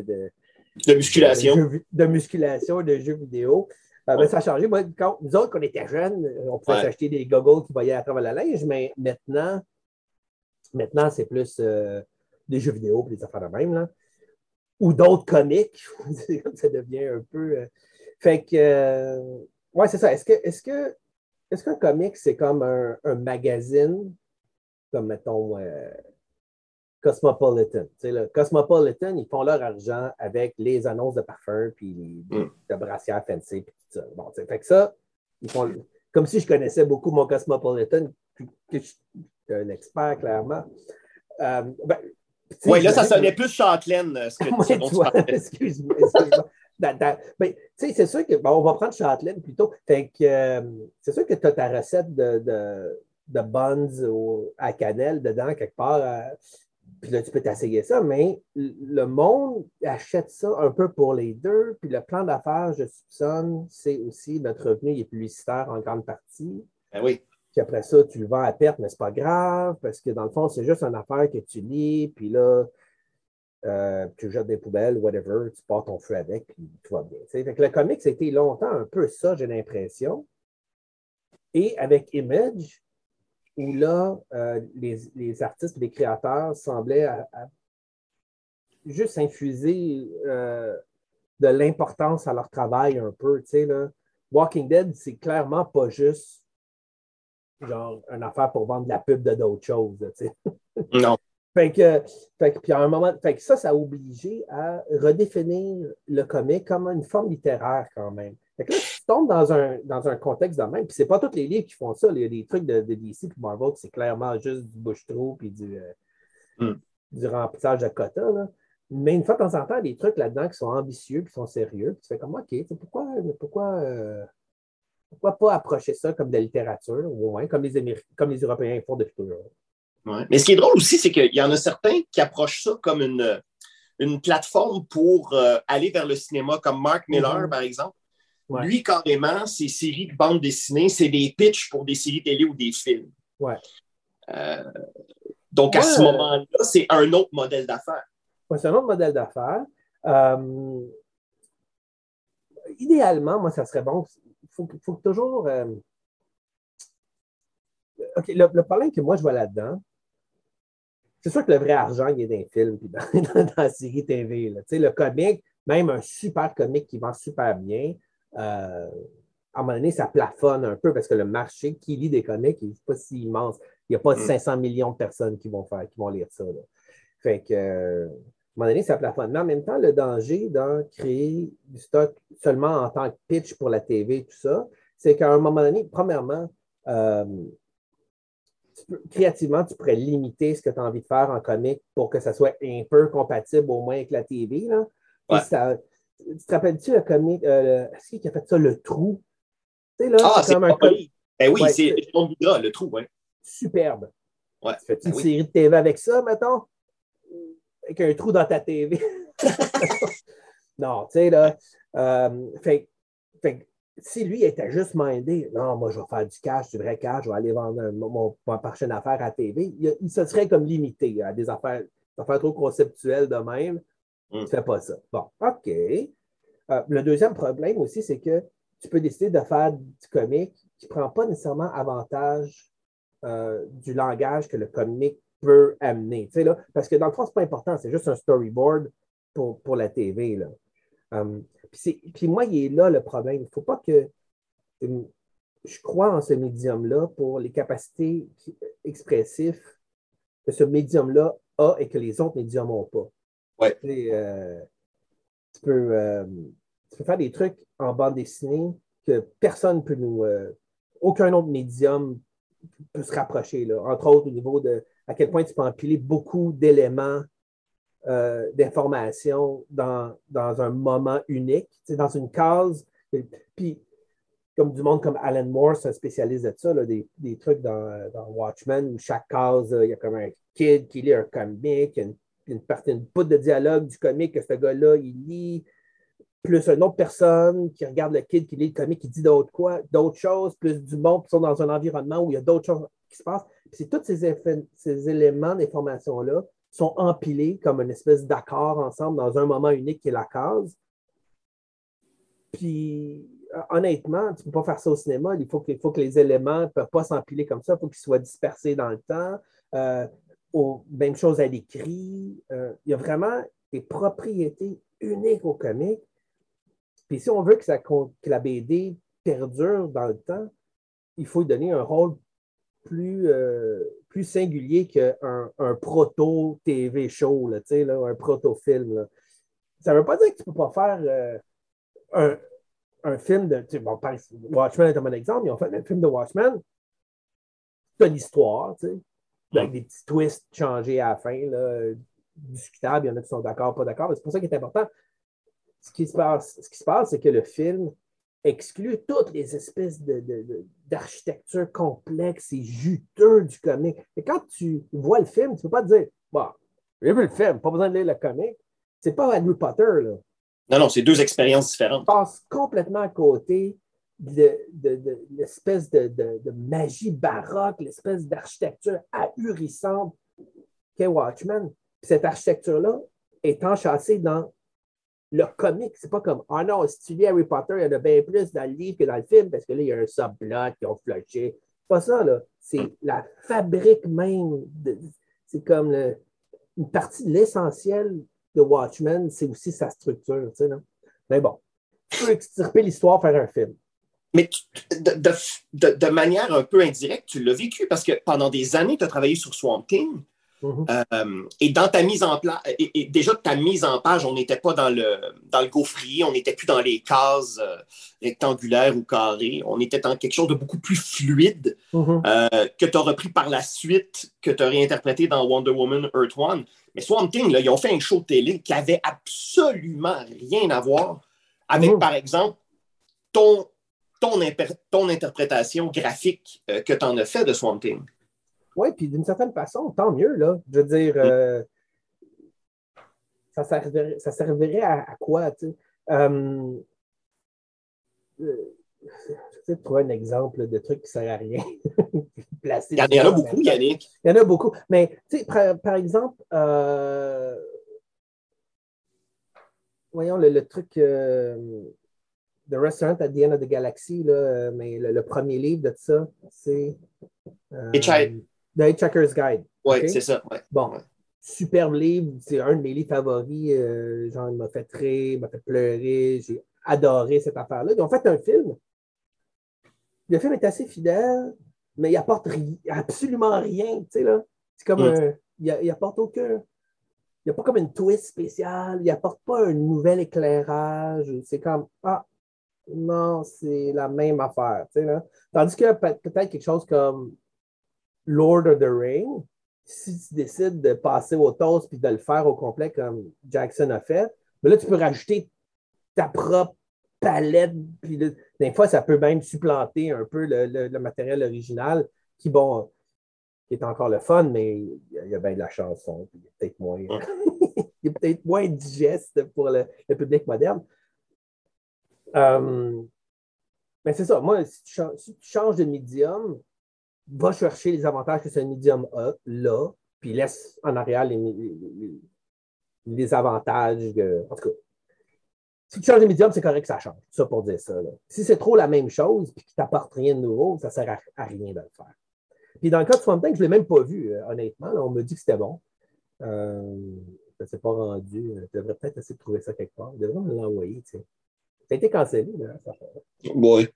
de, musculation. De, musculation, de jeux vidéo. Euh, ça a changé. Moi, quand, nous autres, quand on était jeunes, on pouvait s'acheter des goggles qui voyaient à travers la linge, mais maintenant, maintenant c'est plus euh, des jeux vidéo et des affaires de même. Là ou d'autres comics. ça devient un peu. Euh, fait que, euh, ouais, c'est ça. Est-ce que, est-ce que, est-ce qu'un comic, c'est comme un, magazine, comme mettons euh, Cosmopolitan? Cosmopolitan, ils font leur argent avec les annonces de parfums, puis les, mm. de brassières fancy, puis tout ça. Bon, fait que ça, ils font. Comme si je connaissais beaucoup mon Cosmopolitan, que je suis un expert, clairement. ben, oui, là, ça sonnait plus Châtelaine, euh, ce, que, Excuse-moi. Excuse ben, c'est sûr que, bon, on va prendre Châtelaine plutôt. Fait que, euh, c'est sûr que tu as ta recette de, de, de buns à cannelle dedans, quelque part. Euh, puis là, tu peux t'essayer ça, mais le monde achète ça un peu pour les deux. Puis le plan d'affaires, je soupçonne, c'est aussi notre revenu est publicitaire en grande partie. Ben oui. Puis après ça, tu le vends à perte, mais c'est pas grave, parce que dans le fond, c'est juste une affaire que tu lis, puis là, euh, tu jettes des poubelles, whatever, tu pars ton feu avec, puis tout va bien. Fait que le comics, c'était longtemps un peu ça, j'ai l'impression. Et avec Image, où là, euh, les, artistes et les créateurs semblaient juste infuser euh, de l'importance à leur travail un peu. Là. Walking Dead, c'est clairement pas juste genre une affaire pour vendre de la pub de d'autres choses. non. Fait que, puis à un moment, fait que ça, ça a obligé à redéfinir le comic comme une forme littéraire quand même. Fait que là, tu tombes dans un, dans un contexte de même, puis c'est pas tous les livres qui font ça. Il y a des trucs de, DC et Marvel c'est clairement juste du bouche-trou puis du, euh, hmm. du remplissage de quotas. Là. Mais une fois de temps en temps, il y a des trucs là-dedans qui sont ambitieux, qui sont sérieux. Puis tu fais comme OK, pourquoi, pourquoi, euh, pourquoi pas approcher ça comme de la littérature, au moins, comme les, comme les Européens font depuis toujours. Mais ce qui est drôle aussi, c'est qu'il y en a certains qui approchent ça comme une, une plateforme pour euh, aller vers le cinéma, comme Mark Miller, mm-hmm. par exemple. Lui, carrément, ses séries de bande dessinée, c'est des pitchs pour des séries télé ou des films. Ouais. Euh, donc, à ce moment-là, c'est un autre modèle d'affaires. c'est un autre modèle d'affaires. Euh, idéalement, moi, ça serait bon. Il faut, faut, toujours. OK, le, problème que moi, je vois là-dedans, c'est sûr que le vrai argent, il est dans les films et dans, la série TV. Le comic, même un super comic qui vend super bien, euh, à un moment donné, ça plafonne un peu parce que le marché qui lit des comics, il n'est pas si immense. Il n'y a pas 500 mm. millions de personnes qui vont, faire, qui vont lire ça. Fait que, euh, à un moment donné, ça plafonne. Mais en même temps, le danger d'en créer du stock seulement en tant que pitch pour la TV, tout ça, c'est qu'à un moment donné, premièrement, euh, créativement, tu pourrais limiter ce que tu as envie de faire en comic pour que ça soit un peu compatible au moins avec la TV. Là. tu te rappelles-tu le comic, euh, est-ce qu'il a fait ça, Le Trou? là, ah, c'est comme un comic. Ben oui, c'est le Trou, oui. Superbe. Ouais. Tu fais une ben série de TV avec ça, mettons? Avec un trou dans ta TV. non, tu sais, là. Euh, fait, fait si lui était juste mindé, non, moi, je vais faire du cash, du vrai cash, je vais aller vendre mon, prochaine affaire à TV, il, se serait comme limité à des affaires, affaires trop conceptuelles de même. Mm. fait pas ça. Bon, OK. Euh, le deuxième problème aussi, c'est que tu peux décider de faire du comique qui ne prend pas nécessairement avantage euh, du langage que le comique peut amener. Là, parce que dans le fond, ce n'est pas important, c'est juste un storyboard pour, pour la TV. Là. Euh, puis, moi, il est là le problème. Il ne faut pas que. Euh, je crois en ce médium-là pour les capacités expressives que ce médium-là a et que les autres médiums n'ont pas. Ouais. Euh, tu, peux, tu, peux, faire des trucs en bande dessinée que personne ne peut nous. aucun autre médium peut se rapprocher. Là. Entre autres, au niveau de à quel point tu peux empiler beaucoup d'éléments euh, d'informations dans, dans, un moment unique, dans une case. Puis, comme du monde comme Alan Moore, c'est un spécialiste de ça, des, des, trucs dans, Watchmen où chaque case, il y a comme un kid qui lit un comic, une, une partie, une poutre de dialogue du comic que ce gars-là, il lit, plus une autre personne qui regarde le kid qui lit le comic, qui dit d'autres quoi, d'autres choses, plus du monde qui sont dans un environnement où il y a d'autres choses qui se passent. c'est tous ces, ces éléments d'information-là sont empilés comme une espèce d'accord ensemble dans un moment unique qui est la case. Puis, euh, honnêtement, tu ne peux pas faire ça au cinéma. Il faut que, faut que les éléments ne peuvent pas s'empiler comme ça. Il faut qu'ils soient dispersés dans le temps. Euh, même chose à l'écrit. Euh, il y a vraiment des propriétés uniques au comic. Puis si on veut que, ça, que la BD perdure dans le temps, il faut lui donner un rôle plus, euh, plus singulier qu'un un proto-TV show, là, là, un proto-film. Ça ne veut pas dire que tu ne peux pas faire euh, un, un, film de. Bon, Watchmen est un bon exemple. Ils ont fait un film de Watchmen. C'est une histoire, tu sais, avec des petits twists changés à la fin, là, discutables. Il y en a qui sont d'accord, pas d'accord. C'est pour ça qu'il est important. Ce qui se passe, ce qui se passe, c'est que le film exclut toutes les espèces d'architecture complexe et juteux du comic. Et quand tu vois le film, tu ne peux pas te dire, bon, j'ai vu le film, pas besoin de lire le comic. C'est pas Harry Potter, là. Non, non, c'est deux expériences différentes. Tu passes complètement à côté de, l'espèce de, magie baroque, l'espèce d'architecture ahurissante qu'est Watchmen. cette architecture-là est enchâssé dans le comique. C'est pas comme, ah non, si tu lis Harry Potter, il y en a bien plus dans le livre que dans le film, parce que là, il y a un subplot qui ont flushé. Pas ça, là. C'est la fabrique même. C'est comme une partie de l'essentiel de Watchmen, c'est aussi sa structure, tu sais, non? Mais bon, tu peux extirper l'histoire, faire un film. Mais de, manière un peu indirecte, tu l'as vécu parce que pendant des années, tu as travaillé sur Swamp Thing. Mhm. Euh, et dans ta mise en place, et, déjà ta mise en page, on n'était pas dans le, dans le gaufrier, on n'était plus dans les cases euh, rectangulaires ou carrées, on était dans quelque chose de beaucoup plus fluide mhm. euh, que tu as repris par la suite, que tu as réinterprété dans Wonder Woman Earth One. Mais Swamp Thing, là, ils ont fait un show de télé qui avait absolument rien à voir avec, mhm. par exemple, ton, ton, ton interprétation graphique que tu en as fait de Swamp Thing. Oui, puis d'une certaine façon, tant mieux, là. Je veux dire, euh, ça, servirait, ça servirait à, quoi, tu sais? Euh, euh, de trouver un exemple de truc qui ne sert à rien. il y en a beaucoup, Yannick. Il y en a beaucoup. Mais, tu sais, par, exemple, voyons le, truc The Restaurant at the End of the Galaxy, là, mais le, premier livre de ça, c'est. The Hitchhiker's Guide. Oui, c'est ça. Bon, superbe livre. C'est un de mes livres favoris. Euh, genre, il m'a fait rire, il m'a fait pleurer. J'ai adoré cette affaire-là. Ils ont fait un film. Le film est assez fidèle, mais il apporte absolument rien. Tu sais, là. C'est comme mm. un. Il, apporte aucun. Il n'y a pas comme une twist spéciale. Il apporte pas un nouvel éclairage. C'est comme. Ah, non, c'est la même affaire. Tu sais, là. Tandis que peut-être quelque chose comme Lord of the Ring, si tu décides de passer au toast puis de le faire au complet comme Jackson a fait, mais là, tu peux rajouter ta propre palette. Puis des fois, ça peut même supplanter un peu le, matériel original qui, bon, est encore le fun, mais il y a, bien de la chanson. il est peut-être moins, il est peut-être moins digeste pour le, public moderne. Euh, mais c'est ça. Moi, si tu, changes de médium, va chercher les avantages que ce médium a là, puis laisse en arrière les, les, avantages. en tout cas, si tu changes de médium, c'est correct que ça change. Ça pour dire ça. Si c'est trop la même chose puis qu'il ne t'apporte rien de nouveau, ça ne sert à, rien de le faire. Puis dans le cas de Swamp Tank, je ne l'ai même pas vu, euh, honnêtement. on me dit que c'était bon. Euh, ça ne s'est pas rendu. Je devrais peut-être essayer de trouver ça quelque part. Je devrais me l'envoyer. Ça a été cancellé, là, ça Oui.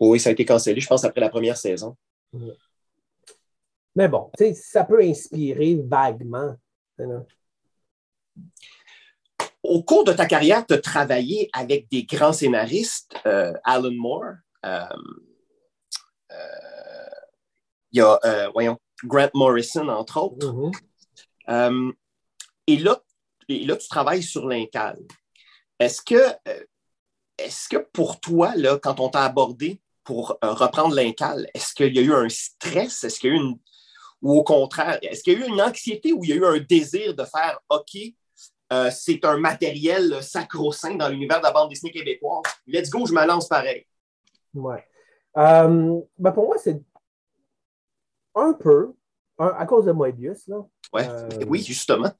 Oui, ça a été cancellé, je pense, après la première saison. Mais bon, ça peut inspirer vaguement. Au cours de ta carrière, tu as travaillé avec des grands scénaristes, euh, Alan Moore, euh, euh, il y a, voyons, Grant Morrison, entre autres. Mm-hmm. et, là, là, tu travailles sur l'Incal. Est-ce que, est-ce que pour toi, là, quand on t'a abordé pour reprendre l'Incal, est-ce qu'il y a eu un stress? Est-ce qu'il y a eu une, ou au contraire, est-ce qu'il y a eu une anxiété ou il y a eu un désir de faire OK, euh, c'est un matériel sacro-saint dans l'univers de la bande dessinée québécoise? Let's go, je me lance pareil. Ouais. Euh, ben pour moi, c'est un peu, à cause de Moebius. Là. Ouais. Euh, oui, justement.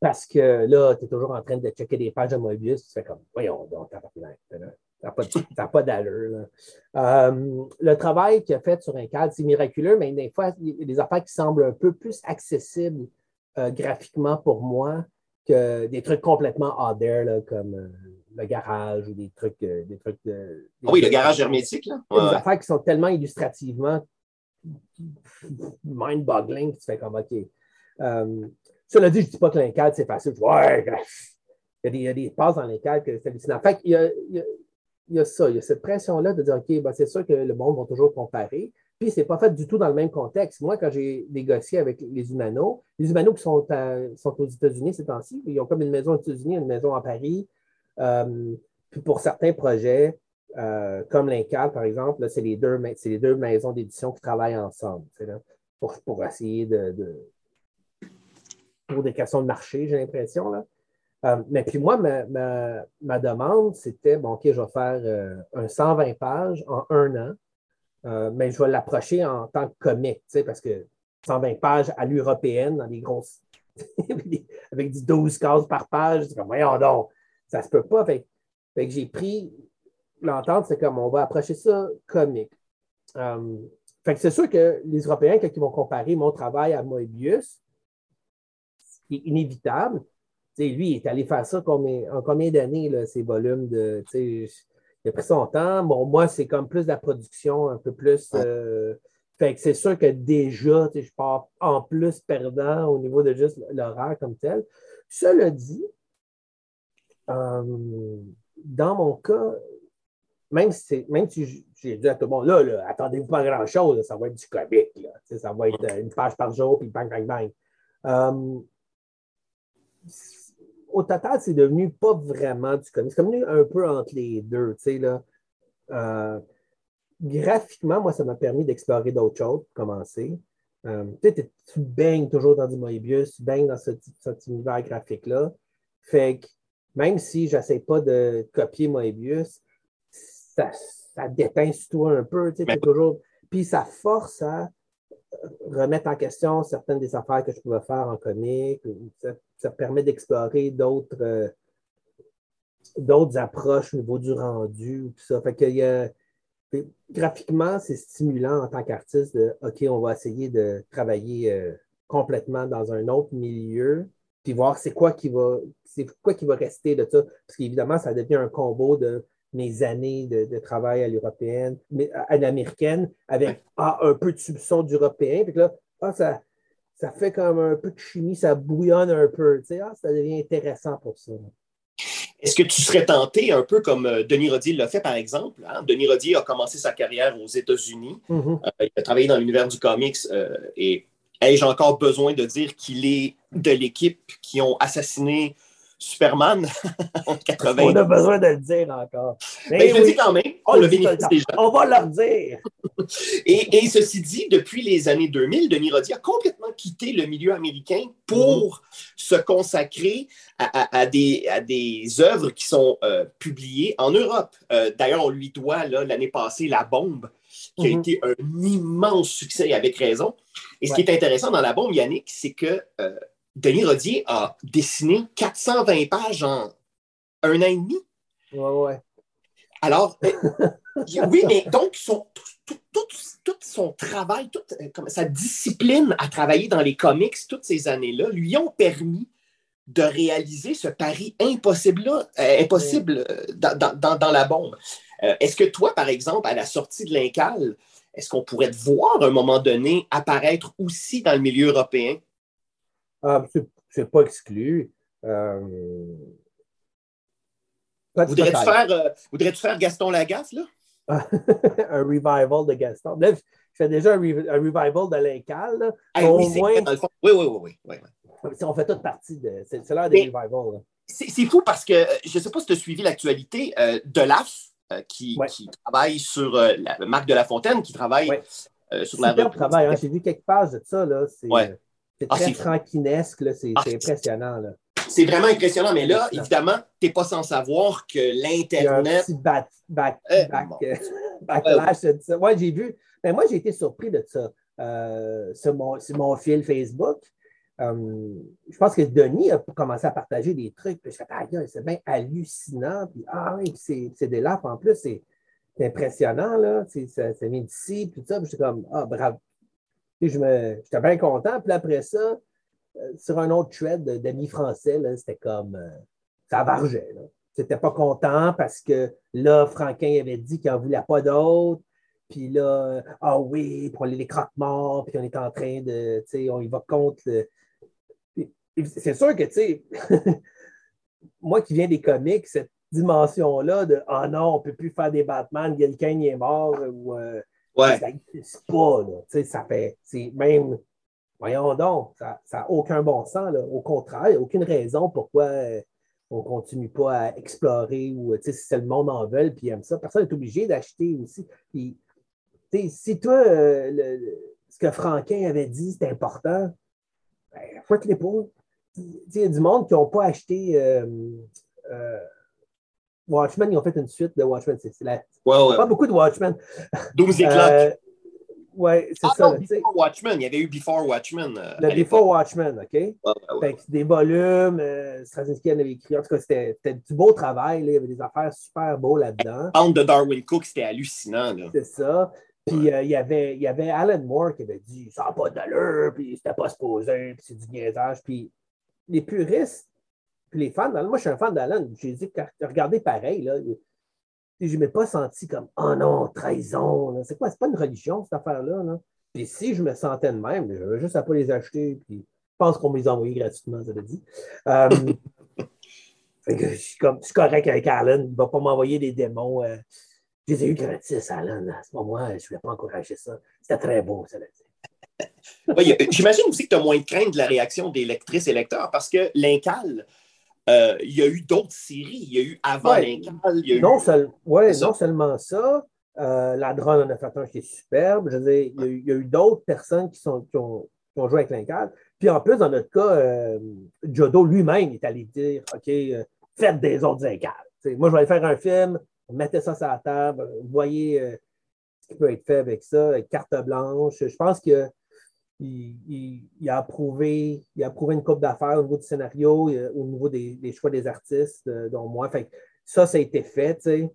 Parce que là, tu es toujours en train de checker des pages de Moebius, tu fais comme, voyons, donc, n'a pas, d'allure. Euh, le travail qu'il a fait sur un cadre, c'est miraculeux, mais des fois, il y a des affaires qui semblent un peu plus accessibles euh, graphiquement pour moi que des trucs complètement out there, comme euh, le garage ou des trucs. des trucs oui, le garage hermétique. Là? Des affaires qui sont tellement illustrativement mind-boggling que tu fais comme OK. cela dit, je ne dis pas que l'Incad, c'est facile. Ouais, il y, a des, il passes dans l'Incad que c'est hallucinant. Fait il y a, il y a ça, il y a cette pression-là de dire, OK, ben, c'est sûr que le monde va toujours comparer. Puis, ce n'est pas fait du tout dans le même contexte. Moi, quand j'ai négocié avec les humanos, les humanos qui sont, sont aux États-Unis ces temps-ci, ils ont comme une maison aux États-Unis, une maison à Paris. Euh, puis pour certains projets, euh, comme l'Incal, par exemple, c'est les, deux, les deux maisons d'édition qui travaillent ensemble pour, pour essayer de, de, pour des questions de marché, j'ai l'impression. Euh, mais puis moi, ma, demande, c'était, bon, OK, je vais faire euh, un 120 pages en un an, euh, mais je vais l'approcher en tant que comique, parce que 120 pages à l'européenne, dans des grosses, avec 12 cases par page. C'est comme, voyons donc, ça se peut pas. Fait, que j'ai pris l'entente, c'est comme, on va approcher ça comique. Fait que c'est sûr que les Européens, quand ils vont comparer mon travail à Moebius, c'est inévitable. Lui, il est allé faire ça combien, en combien d'années, ces volumes de. Il a pris son temps. Bon, moi, c'est comme plus de la production, un peu plus. Euh, fait que c'est sûr que déjà, je pars en plus perdant au niveau de juste l'horaire comme tel. Cela dit, euh, dans mon cas, même si, même si j'ai dit à tout le monde, là, attendez-vous pas grand-chose, ça va être du comique, ça va être une page par jour, puis bang, bang, bang. Euh, au total, c'est devenu pas vraiment du comique. C'est devenu un peu entre les deux, tu sais, là. Euh, graphiquement, moi, ça m'a permis d'explorer d'autres choses, pour commencer. Euh, tu baignes toujours dans du Moebius, tu baignes dans ce, cet univers graphique-là. Fait que même si je n'essaie pas de copier Moebius, ça, ça déteint sur toi un peu. Tu toujours... Puis ça force à remettre en question certaines des affaires que je pouvais faire en comique. Ça, permet d'explorer d'autres euh, d'autres approches au niveau du rendu. Tout ça. Fait que graphiquement, c'est stimulant en tant qu'artiste de OK, on va essayer de travailler euh, complètement dans un autre milieu, puis voir c'est quoi qui va c'est quoi qui va rester de ça. Parce qu'évidemment, ça devient un combo de mes années de, travail à l'européenne, à l'américaine, avec ah, un peu de soupçon d'européen. Puis là, ah, ça, ça fait comme un peu de chimie, ça bouillonne un peu. Tu sais, ah, ça devient intéressant pour ça. Est-ce que tu serais tenté, un peu comme euh, Denis Rodier l'a fait, par exemple? Hein? Denis Rodier a commencé sa carrière aux États-Unis. Mm-hmm. Euh, il a travaillé dans l'univers du comics euh, et ai-je encore besoin de dire qu'il est de l'équipe qui ont assassiné Superman en 80. On a besoin de le dire encore. Mais ben, je le dis quand même. On, le on va leur dire. et, ceci dit, depuis les années 2000, Denis Roddy a complètement quitté le milieu américain pour mm-hmm. se consacrer à, des, à des œuvres qui sont euh, publiées en Europe. Euh, d'ailleurs, on lui doit l'année passée La Bombe, qui a mm-hmm. été un immense succès avec raison. Et ce qui est intéressant dans La Bombe, Yannick, c'est que euh, Denis Rodier a dessiné 420 pages en un an et demi. Ouais, ouais. Alors, euh, oui, mais donc, son, tout, son travail, toute euh, sa discipline à travailler dans les comics toutes ces années-là lui ont permis de réaliser ce pari impossible, euh, impossible dans, la bombe. est-ce que toi, par exemple, à la sortie de l'Incal, est-ce qu'on pourrait te voir à un moment donné apparaître aussi dans le milieu européen? Ah, c'est pas exclu. Euh, voudrais-tu faire, euh, faire, Gaston Lagaffe, là? un revival de Gaston. Là, je fais déjà un, revival de l'Incal. oui, oui, oui, oui, oui, On fait toute partie de. C'est l'heure des revivals. C'est fou parce que je ne sais pas si tu as suivi l'actualité euh, de l'AF qui, qui, travaille sur la marque de la Fontaine, qui travaille sur la. travail. Hein. J'ai vu quelques pages de ça. Là. C'est ah, très franquinesque, c'est ah, impressionnant. C'est vraiment impressionnant, mais là, évidemment, tu n'es pas sans savoir que l'Internet. Un back, euh, euh, backlash de ça. Oui, j'ai vu. Mais moi, j'ai été surpris de ça euh, sur, mon, mon, fil Facebook. je pense que Denis a commencé à partager des trucs. Puis je fais, ah, c'est bien hallucinant. Puis, ah oui, c'est des laps en plus. C'est impressionnant, là. C'est vient d'ici. Puis ça. Puis j'étais comme, ah, bravo, j'étais bien content. Puis après ça, euh, sur un autre thread d'amis français, c'était comme euh, ça vargeait. C'était pas content parce que là, Franquin avait dit qu'il n'en voulait pas d'autres. Puis là, ah oui, pour les, croque-morts, puis on est en train de, tu sais, on y va contre C'est sûr que, tu sais, moi qui viens des comics, cette dimension-là de Ah non, on ne peut plus faire des Batman, quelqu'un est mort, ou euh, Ça n'existe pas, là. ça fait. C'est même. Voyons donc, ça n'a aucun bon sens. Là. Au contraire, aucune raison pourquoi euh, on ne continue pas à explorer ou si c'est le monde en veut puis aime ça. Personne n'est obligé d'acheter aussi. Puis, si toi, euh, ce que Franquin avait dit, c'est important, ben, fouette-les pas. Il y a du monde qui n'ont pas acheté. Euh, Watchmen, ils ont fait une suite de Watchmen. C'est, Pas beaucoup de Watchmen. 12 éclats. Euh, Ouais, c'est Ah ça. non. Before Watchmen. Il y avait eu Before Watchmen. euh, Le Before. Watchmen, OK? Ouais, ouais, ouais. Fait que des volumes, euh, Straczynski en avait écrit. En tout cas, c'était c'était du beau travail. là. Il y avait des affaires super beaux là-dedans. Bande de Darwin Cook, c'était hallucinant. C'est ça. Puis euh, il, y avait, il y avait Alan Moore qui avait dit ça n'a pas d'allure, puis c'était pas supposé, puis c'est du niaisage. Puis les puristes, puis les fans, moi je suis un fan d'Alan, j'ai dit, regardez pareil, là. Je ne m'ai pas senti comme oh non, trahison. C'est quoi? C'est pas une religion, cette affaire-là. Là. Puis si je me sentais de même, j'avais juste à pas les acheter, puis je pense qu'on me les a envoyés gratuitement, ça veut dire. Euh, je suis comme je suis correct avec Alan, il ne va pas m'envoyer des démons. euh, je les ai eu gratis, Alan. À ce moment, je ne voulais pas encourager ça. C'était très beau, ça veut dire. Ouais, J'imagine aussi que tu as moins de crainte de la réaction des lectrices et lecteurs parce que l'Incal, euh, il y a eu d'autres séries. Il y a eu avant Ouais. l'Incal, il y a eu. Non, seul- ouais, C'est ça. non seulement ça, euh, la drone en a fait un qui est superbe. Je veux dire, il y a eu, d'autres personnes qui, sont, qui, ont, qui ont joué avec l'Incal. Puis en plus, dans notre cas, euh, Jodo lui-même est allé dire OK, euh, faites des autres. T'sais, moi, je vais aller faire un film, mettez ça sur la table, voyez ce qui peut être fait avec ça, avec carte blanche. Je pense que il, a approuvé, il a approuvé une coupe d'affaires au niveau du scénario, au niveau des, choix des artistes, euh, dont moi. Ça, ça a été fait, tu sais.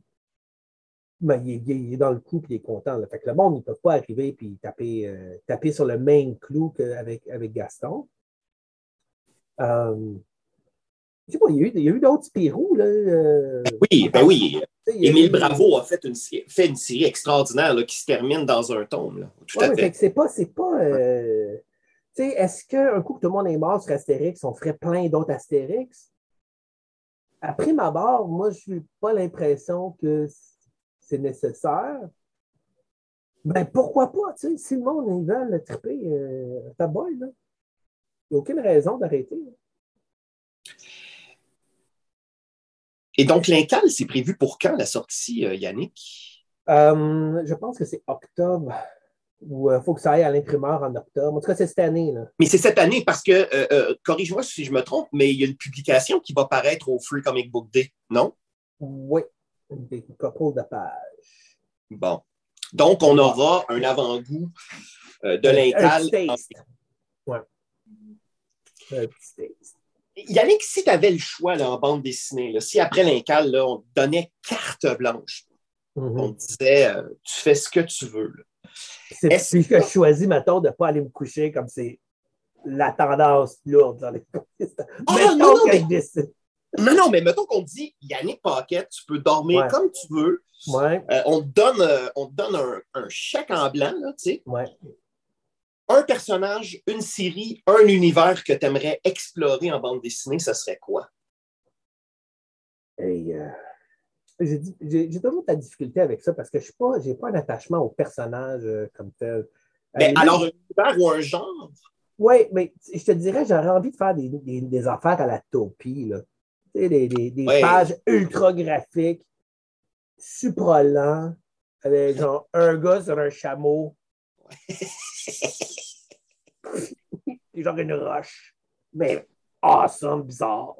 Mais il, est- il est dans le coup et il est content. Fait que le monde, ne peut pas arriver et taper, euh, taper sur le même clou qu'avec avec Gaston. Euh, je sais pas, il y a eu, il y a eu d'autres Spirou, là. euh, Oui, ben oui. Émile Bravo a fait une, sé- fait une série extraordinaire là, qui se termine dans un tome. là. Tout Ouais, à mais fait. fait que c'est pas. C'est pas euh, tu sais, est-ce qu'un coup que tout le monde est mort sur Astérix, on ferait plein d'autres Astérix? Après ma barre, moi, je n'ai pas l'impression que c'est nécessaire. Ben, pourquoi pas? Tu sais, si le monde, ils veulent le triper, euh, ta boy, là. Il n'y a aucune raison d'arrêter. là. Et donc, l'Incal, c'est prévu pour quand la sortie, euh, Yannick? Euh, je pense que c'est octobre. Ou il faut que ça aille à l'imprimeur en octobre. En tout cas, c'est cette année. Là. Mais c'est cette année parce que, euh, euh, corrige-moi si je me trompe, mais il y a une publication qui va paraître au Free Comic Book Day, non? Oui, des couple de pages. Bon. Donc, on aura un avant-goût euh, de Un l'Incal. petit taste. Ouais. Un petit taste. Yannick, si tu avais le choix là, en bande dessinée, là, si après l'Incal, on te donnait carte blanche, Mhm. on te disait euh, tu fais ce que tu veux. C'est Est-ce puis que je choisis, mettons, de ne pas aller me coucher comme c'est la tendance lourde dans les Mettons non, non, que mais- je décide. Non, non, mais mettons qu'on te dit Yannick Paquette, tu peux dormir Ouais. comme tu veux. Ouais, Euh, on te donne, euh, on te donne un, un chèque en blanc, là, tu sais. ouais. Un personnage, une série, un univers que tu aimerais explorer en bande dessinée, ce serait quoi? Et, euh, j'ai toujours de la difficulté avec ça parce que je n'ai pas un attachement au personnage euh, comme tel. Mais Euh, alors, un univers ou un genre? Oui, mais je te dirais, j'aurais envie de faire des, des- des affaires à la topie, là. Tu sais, des, Ouais. pages ultra graphiques, super lents, avec genre un gars sur un chameau. Et genre une roche. Mais awesome, bizarre.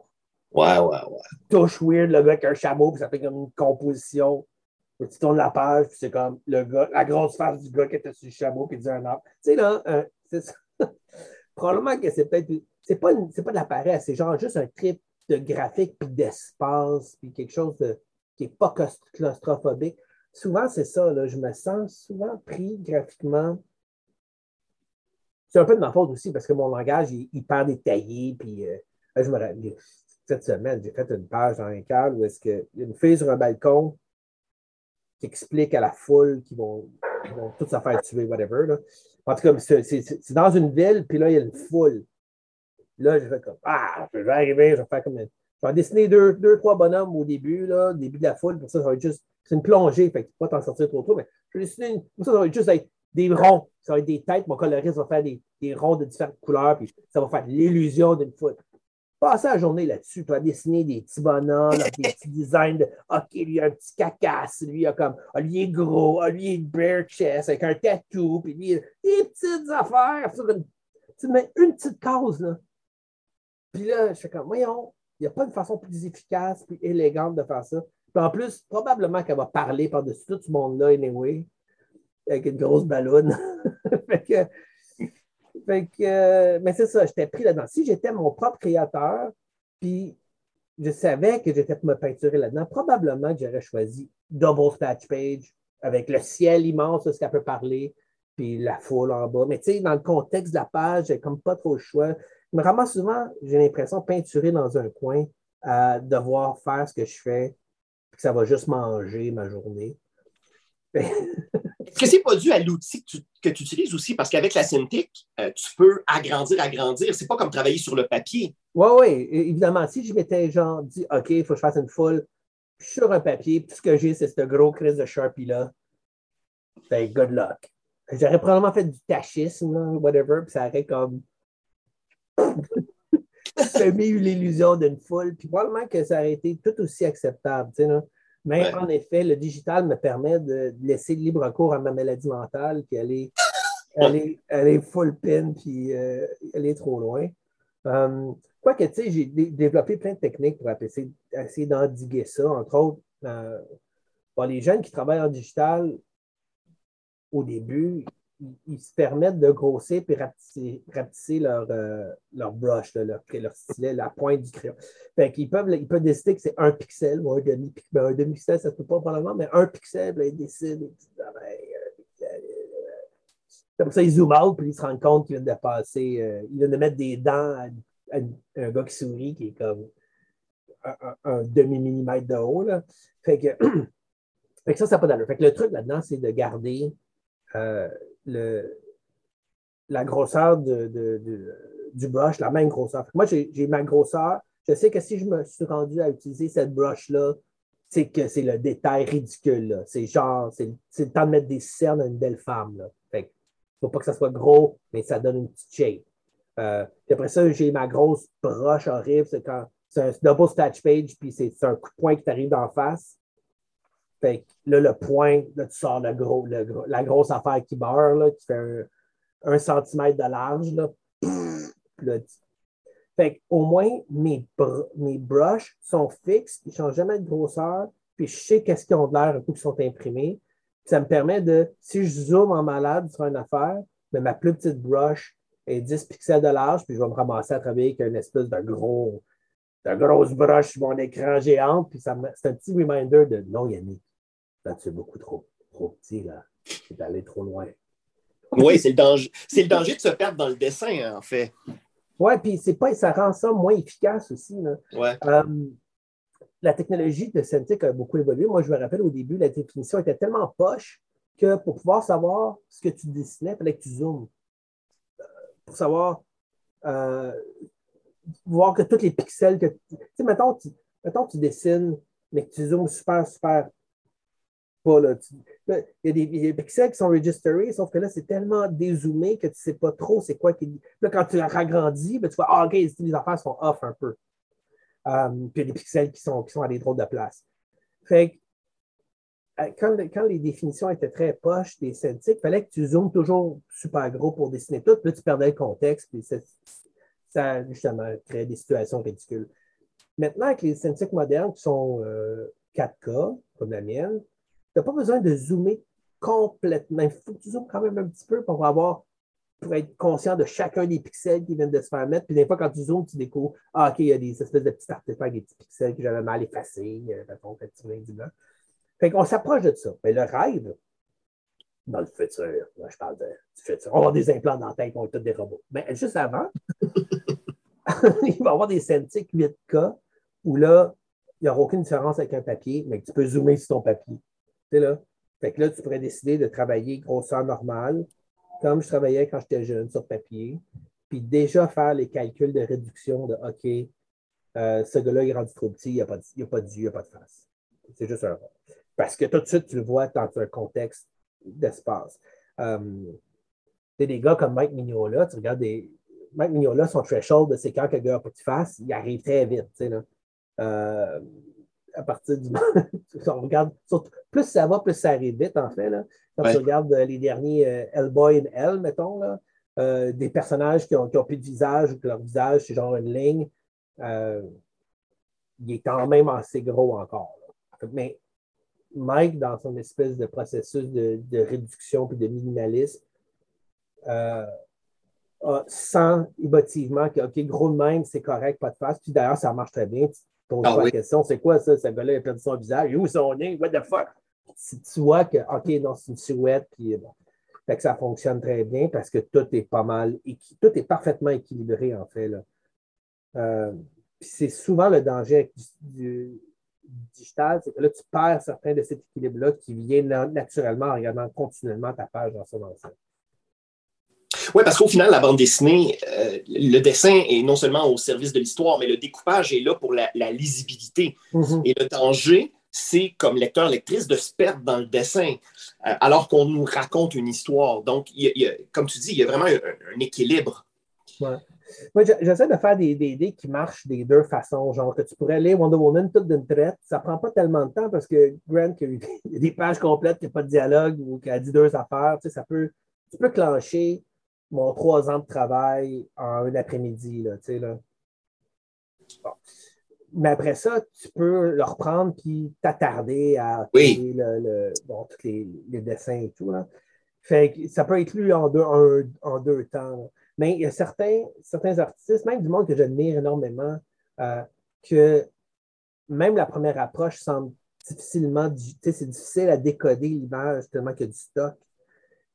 Ouais, ouais, ouais. Touche weird, le gars avec un chameau, puis ça fait comme une composition. Puis tu tournes la page, puis c'est comme le gars, la grosse face du gars qui était sur le chameau, qui dit un arbre. Tu sais, là, euh, c'est ça. Probablement que c'est peut-être. C'est pas, une- c'est pas de la paresse, c'est genre juste un trip de graphique, puis d'espace, puis quelque chose de, qui n'est pas claus- claustrophobique. Souvent, c'est ça, là, je me sens souvent pris graphiquement. C'est un peu de ma faute aussi, parce que mon langage, il perd détaillé, puis euh, je me rappelle, cette semaine, j'ai fait une page dans un cadre où est-ce qu'il y a une fille sur un balcon qui explique à la foule qui vont, qui vont tous se faire tuer, whatever. Là. En tout cas, c'est, dans une ville, puis là, il y a une foule. Là, j'ai fait comme Ah, je vais arriver, je vais faire comme. Je vais dessiner deux, deux, trois bonhommes au début, là, début de la foule, pour ça, ça va être juste. C'est une plongée, fait que tu pas t'en sortir trop trop, mais je vais dessiner une. Pour ça, ça va être juste être des ronds. Ça va être des têtes. Mon coloriste va faire des, des ronds de différentes couleurs, puis ça va faire l'illusion d'une foule. Passer la journée là-dessus, tu vas dessiner des petits bonhommes, des petits designs de OK, lui, il a un petit cacasse, lui, il a comme ah, lui, il est gros, ah, lui, il est bare chest avec un tatou, puis lui, il a des petites affaires sur une. Tu mets une petite case, là. Puis là, je fais comme, voyons, il n'y a pas une façon plus efficace, plus élégante de faire ça. Puis en plus, probablement qu'elle va parler par-dessus tout ce monde-là, anyway. Avec une grosse ballonne. fait que, fait que, mais c'est ça, j'étais pris là-dedans. Si j'étais mon propre créateur, puis je savais que j'étais pour me peinturer là-dedans, probablement que j'aurais choisi Double Splash Page avec le ciel immense, ce qu'elle peut parler, puis la foule en bas. Mais tu sais, dans le contexte de la page, j'ai comme pas trop le choix. Mais vraiment souvent, j'ai l'impression peinturer dans un coin, devoir faire ce que je fais, puis que ça va juste manger ma journée. Est-ce que c'est pas dû à l'outil que tu, utilises aussi? Parce qu'avec la Cintiq, euh, tu peux agrandir, agrandir. C'est pas comme travailler sur le papier. Oui, oui, évidemment. Si je m'étais genre dit, OK, il faut que je fasse une foule sur un papier, tout ce que j'ai, c'est ce gros crise de Sharpie-là, ben, good luck. J'aurais probablement fait du tachisme, whatever, puis ça aurait comme semi eu l'illusion d'une foule, puis probablement que ça aurait été tout aussi acceptable, tu sais, mais en effet, le digital me permet de laisser libre cours à ma maladie mentale, puis elle est, elle est, full pin, puis euh, elle est trop loin. Euh, Quoique, tu sais, j'ai développé plein de techniques pour essayer, essayer d'endiguer ça. Entre autres, euh, les jeunes qui travaillent en digital, au début, ils, se permettent de grossir et rapetisser, leur, euh, leur brush, leur, leur stylet, la pointe du crayon. Fait qu'ils peuvent, ils peuvent décider que c'est un pixel ou un demi ben, un demi-pixel, ça ne se peut pas probablement, mais un pixel, ils décident, ah, ben, comme ça, ils zooment out, puis ils se rendent compte qu'ils viennent de passer, euh, ils viennent de mettre des dents à, un gars qui sourit, qui est comme un, demi-millimètre de haut. Là. Fait, que, fait que ça, ça n'a pas d'allure. Fait que le truc là-dedans, c'est de garder euh, la grosseur de, du brush, la même grosseur. Moi, j'ai ma grosseur. Je sais que si je me suis rendu à utiliser cette brush-là, c'est que c'est le détail ridicule. C'est genre, c'est le temps de mettre des cernes à une belle femme. Là. Fait ne faut pas que ça soit gros, mais ça donne une petite shape. Euh, après ça, j'ai ma grosse broche horrible. C'est quand c'est un double stitch page, puis c'est un coup de poing qui t'arrive d'en face. Fait là, le point, là, tu sors le gros, la grosse affaire qui beurre, là, qui fait un, centimètre de large. Là. Fait au moins, mes, mes brushes sont fixes, ils ne changent jamais de grosseur, puis je sais qu'est-ce qu'ils ont de l'air un coup qu'ils sont imprimés. ça me permet de, si je zoome en malade sur une affaire, mais ma plus petite brush est 10 pixels de large, puis je vais me ramasser à travailler avec une espèce de gros, grosse broche sur mon écran géant, puis c'est un petit reminder de non, Yannick, là, tu es beaucoup trop, trop petit, là. Tu es allé trop loin. Oui, c'est le danger. C'est le danger de se perdre dans le dessin, en fait. Oui, puis c'est pas, ça rend ça moins efficace aussi. Là. Ouais. Euh, la technologie de Cintiq a beaucoup évolué. Moi, je me rappelle au début, la définition était tellement poche que pour pouvoir savoir ce que tu dessinais, il fallait que tu zoomes. Euh, pour savoir, euh, voir que tous les pixels que. Tu sais, mettons, tu, mettons, tu dessines, mais que tu zoomes super, super il, y a des, pixels qui sont registrés, sauf que là, c'est tellement dézoomé que tu ne sais pas trop c'est quoi qui. Là, quand tu la ragrandis, ben, tu vois, ah, OK, les affaires sont off un peu. Um, puis il y a des pixels qui sont, qui sont à des drôles de place. Fait euh, quand, les définitions étaient très poches des Celtics, il fallait que tu zoomes toujours super gros pour dessiner tout. Puis là, tu perdais le contexte. Puis ça, justement, créait des situations ridicules. Maintenant, avec les Celtics modernes qui sont 4K, euh, comme la mienne, tu n'as pas besoin de zoomer complètement. Il faut que tu zoomes quand même un petit peu pour avoir pour être conscient de chacun des pixels qui viennent de se faire mettre. Puis des fois, quand tu zoomes, tu découvres Ah, OK, il y a des espèces de petits artefacts, des petits pixels que j'avais mal effacés. Euh, fait qu'on s'approche de ça. Mais le rêve, dans le futur, là, je parle de, du futur, on va avoir des implants dans la tête, on va tous des robots. Mais juste avant, il va y avoir des Cintiq 8K où là, il n'y aura aucune différence avec un papier, mais tu peux zoomer sur ton papier là. Fait que là, tu pourrais décider de travailler grosseur normale, comme je travaillais quand j'étais jeune sur papier, puis déjà faire les calculs de réduction de OK, euh, ce gars-là est rendu trop petit, il n'y a, pas de, a pas il n'y a pas de face. C'est juste un Parce que tout de suite, tu le vois dans un contexte d'espace. Um, des gars comme Mike Mignola, tu regardes des. Mike Mignola, son threshold, c'est quand le gars n'a pas de face, il arrive très vite. Là. Euh, à partir du on regarde, plus ça va, plus ça arrive vite, en fait. Là. Quand tu regardes euh, les derniers euh, Hellboy et Hell, mettons, là, euh, des personnages qui ont, qui ont, plus de visage ou que leur visage, c'est genre une ligne, il est quand même assez gros encore. Mais Mike, dans son espèce de processus de, réduction puis de minimalisme, sent émotivement que, OK, gros de même, c'est correct, pas de face. Puis d'ailleurs, ça marche très bien. Tu poses ah la question, c'est quoi ça? Ce gars-là, il a perdu son visage. Où son nez? What the fuck? Si tu vois que, OK, non, c'est une silhouette, puis bon. Fait que ça fonctionne très bien parce que tout est pas mal, tout est parfaitement équilibré, en fait. Là. Euh, c'est souvent le danger avec du, digital, c'est que là, tu perds certains de cet équilibre-là qui vient naturellement en regardant continuellement ta page dans son ensemble. Oui, parce qu'au final, la bande dessinée, euh, le dessin est non seulement au service de l'histoire, mais le découpage est là pour la, lisibilité. Mm-hmm. Et le danger, c'est comme lecteur, lectrice, de se perdre dans le dessin, euh, alors qu'on nous raconte une histoire. Donc, comme tu dis, il y a vraiment un, équilibre. Ouais. Moi, j'essaie de faire des idées qui marchent des deux façons. Genre que tu pourrais lire Wonder Woman toute d'une traite. Ça ne prend pas tellement de temps parce que Grant, il y a des pages complètes, n'y a pas de dialogue ou qu'il a dit deux affaires. Tu, sais, ça peut, tu peux clencher mon trois ans de travail en un après-midi. Là, tu sais, là. Mais après ça, tu peux le reprendre puis t'attarder à le, bon, tous les, dessins et tout. Là. Fait que ça peut être lu en deux, en deux temps. Mais il y a certains, certains artistes, même du monde que j'admire énormément, euh, que même la première approche semble difficilement, c'est difficile à décoder l'image tellement qu'il y a du stock.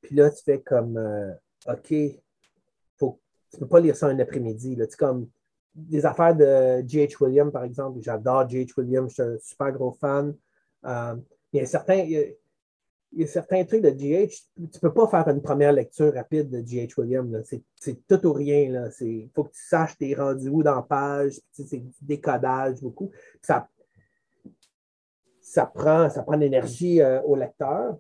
Puis là, tu fais comme, euh, OK, faut, tu ne peux pas lire ça un après-midi. Tu comme des affaires de J.H. Williams, par exemple. J'adore J.H. Williams, je suis un super gros fan. Euh, il y a certains, il y a certains trucs de GH, tu ne peux pas faire une première lecture rapide de GH Williams. C'est tout ou rien. Il faut que tu saches tes rendus où dans la page. C'est du décodage beaucoup. Ça, ça prend, ça prend l'énergie euh, au lecteur.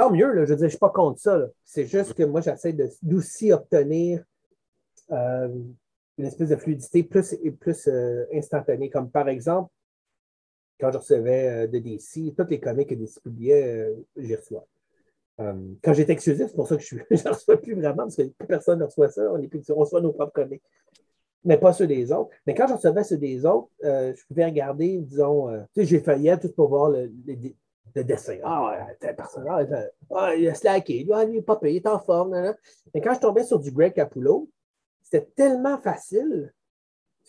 Tant mieux, là, je ne suis pas contre ça. C'est juste que moi, j'essaie d'aussi obtenir euh, une espèce de fluidité plus, plus euh, instantanée. Comme par exemple, quand je recevais euh, de DC, tous les comics que DC publiait, euh, j'y reçois. Euh, quand j'étais exclusif, c'est pour ça que je ne reçois plus vraiment, parce que personne ne reçoit ça. On, est plus, on reçoit nos propres comics, mais pas ceux des autres. Mais quand je recevais ceux des autres, je pouvais regarder, disons, j'ai feuillé tout pour voir le, dessin. Ah, un personnage, ah, il a slacké, ah, il n'est pas payé, il est en forme. Mais quand je tombais sur du Greg Capullo, c'était tellement facile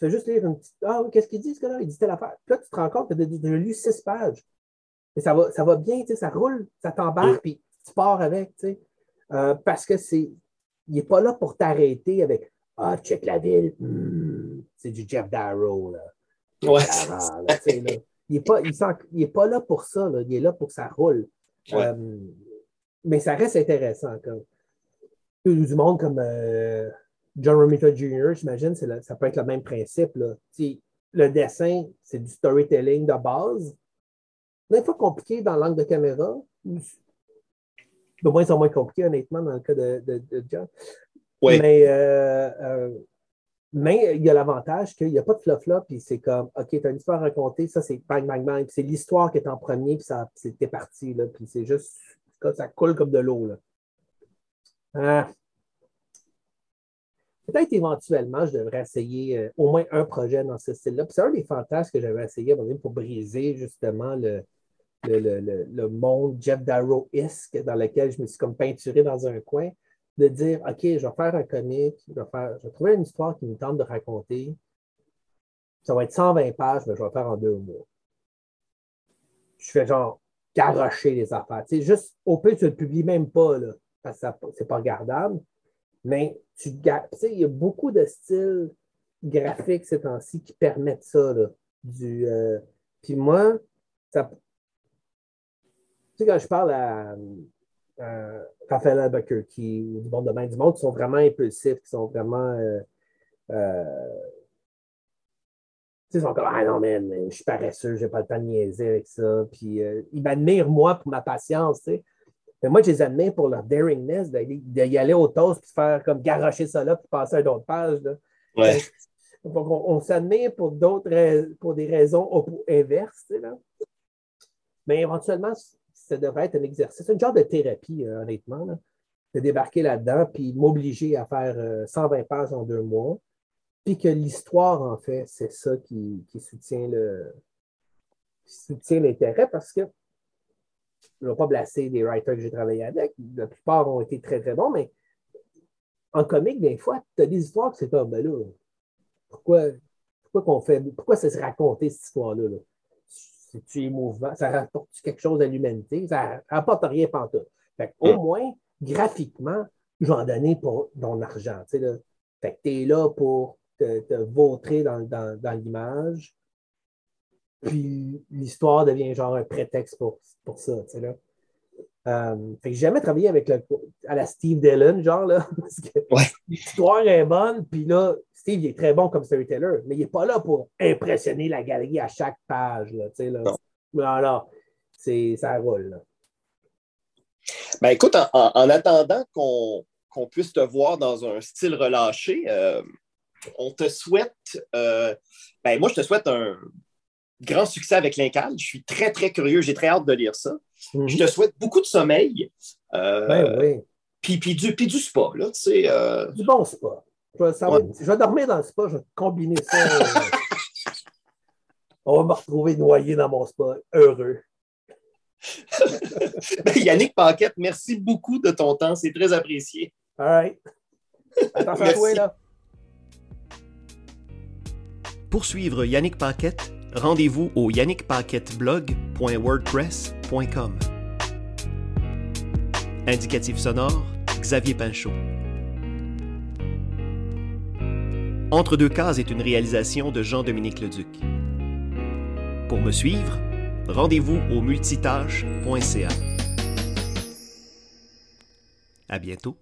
tu fais juste lire une petite. Ah qu'est-ce qu'il dit, ce gars-là? Il dit telle affaire. Puis là, tu te rends compte que tu as lu six pages. Et ça va, ça va bien, ça roule, ça t'embarque, puis tu pars avec. Euh, parce que c'est. Il n'est pas là pour t'arrêter avec Ah, check la ville. Hmm, c'est du Jeff Darrow. Là. Ouais. Il n'est pas, il pas là pour ça. Là. Il est là pour que ça roule. Euh, mais ça reste intéressant. Comme. Du monde comme euh, John Romita Jr., j'imagine, ça peut être le même principe. Là. Le dessin, c'est du storytelling de base. Des fois compliqué dans l'angle de caméra. De moins en moins compliqué, honnêtement, dans le cas de, de, John. Mais, euh, euh, mais il y a l'avantage qu'il n'y a pas de flop-flop, puis c'est comme, OK, tu as une histoire à raconter, ça c'est bang, bang, bang, c'est l'histoire qui est en premier, puis c'était parti, là, puis c'est juste, ça coule comme de l'eau. Là. Ah, peut-être éventuellement, je devrais essayer euh, au moins un projet dans ce style-là. C'est un des fantasmes que j'avais essayé pour briser justement le, le, monde Jeff Darrow-esque dans lequel je me suis comme peinturé dans un coin, de dire OK, je vais faire un comic, je vais, faire, je vais trouver une histoire qui me tente de raconter. Ça va être 120 pages, mais je vais le faire en deux mois. Je fais genre garocher les affaires. C'est juste, au pire, tu ne le publies même pas, là, parce que c'est pas regardable. Mais tu sais, il y a beaucoup de styles graphiques ces temps-ci qui permettent ça. Là, du, euh, puis moi, ça, tu sais, quand je parle à, Raphaël Albuquerque ou du monde de main du monde, qui sont vraiment impulsifs, qui sont vraiment. Euh, euh, ils sont comme Ah non, man, je suis paresseux, j'ai pas le temps de niaiser avec ça. Puis ils m'admirent, moi, pour ma patience. Tu sais. Mais moi, je les admets pour leur daringness d'y aller au toast puis faire comme garocher ça là puis passer à d'autres pages. Ouais. Donc, on, s'admire pour d'autres pour des raisons inverses. Là. Mais éventuellement, ça devrait être un exercice, un genre de thérapie, euh, honnêtement, de débarquer là-dedans puis m'obliger à faire 120 euh, pages en deux mois. Puis que l'histoire, en fait, c'est ça qui, soutient le qui soutient l'intérêt parce que je ne vais pas blesser des writers que j'ai travaillé avec. La plupart ont été très, très bons, mais en comique, des fois, tu as des histoires que c'est comme, ben là, pourquoi, pourquoi qu'on fait, pourquoi ça se raconter cette histoire-là? Là? C'est-tu émouvant? Ça rapporte quelque chose à l'humanité? Ça ne rapporte rien pantoute. Fait Au mm. moins, graphiquement, je vais en donner pour ton argent. Tu es là pour te, te vautrer dans, dans, dans l'image. Puis l'histoire devient genre un prétexte pour, pour ça. Là. Euh, fait que j'ai jamais travaillé avec le, à la Steve Dillon, genre, là, parce que l'histoire est bonne, puis là, Steve, il est très bon comme storyteller, mais il n'est pas là pour impressionner la galerie à chaque page, là, là. Non. c'est, ça roule, là. Ben écoute, en, attendant qu'on, puisse te voir dans un style relâché, euh, on te souhaite, euh, ben moi, je te souhaite un, grand succès avec l'Incal. Je suis très, très curieux. J'ai très hâte de lire ça. Mhm. Je te souhaite beaucoup de sommeil. Euh, ben oui. Puis, du, du spa, là, tu sais. Euh... Du bon spa. Je vais, je vais, dormir dans le spa, je vais combiner ça. Euh, on va me retrouver noyé dans mon spa, heureux. Ben, Yannick Paquette, merci beaucoup de ton temps. C'est très apprécié. All right. Attention à toi, là. Pour suivre Yannick Paquette, rendez-vous au yannickpaquetteblog.wordpress.com. Indicatif sonore, Xavier Pinchot. Entre deux cases est une réalisation de Jean-Dominique Leduc. Pour me suivre, rendez-vous au multitâche.ca. À bientôt.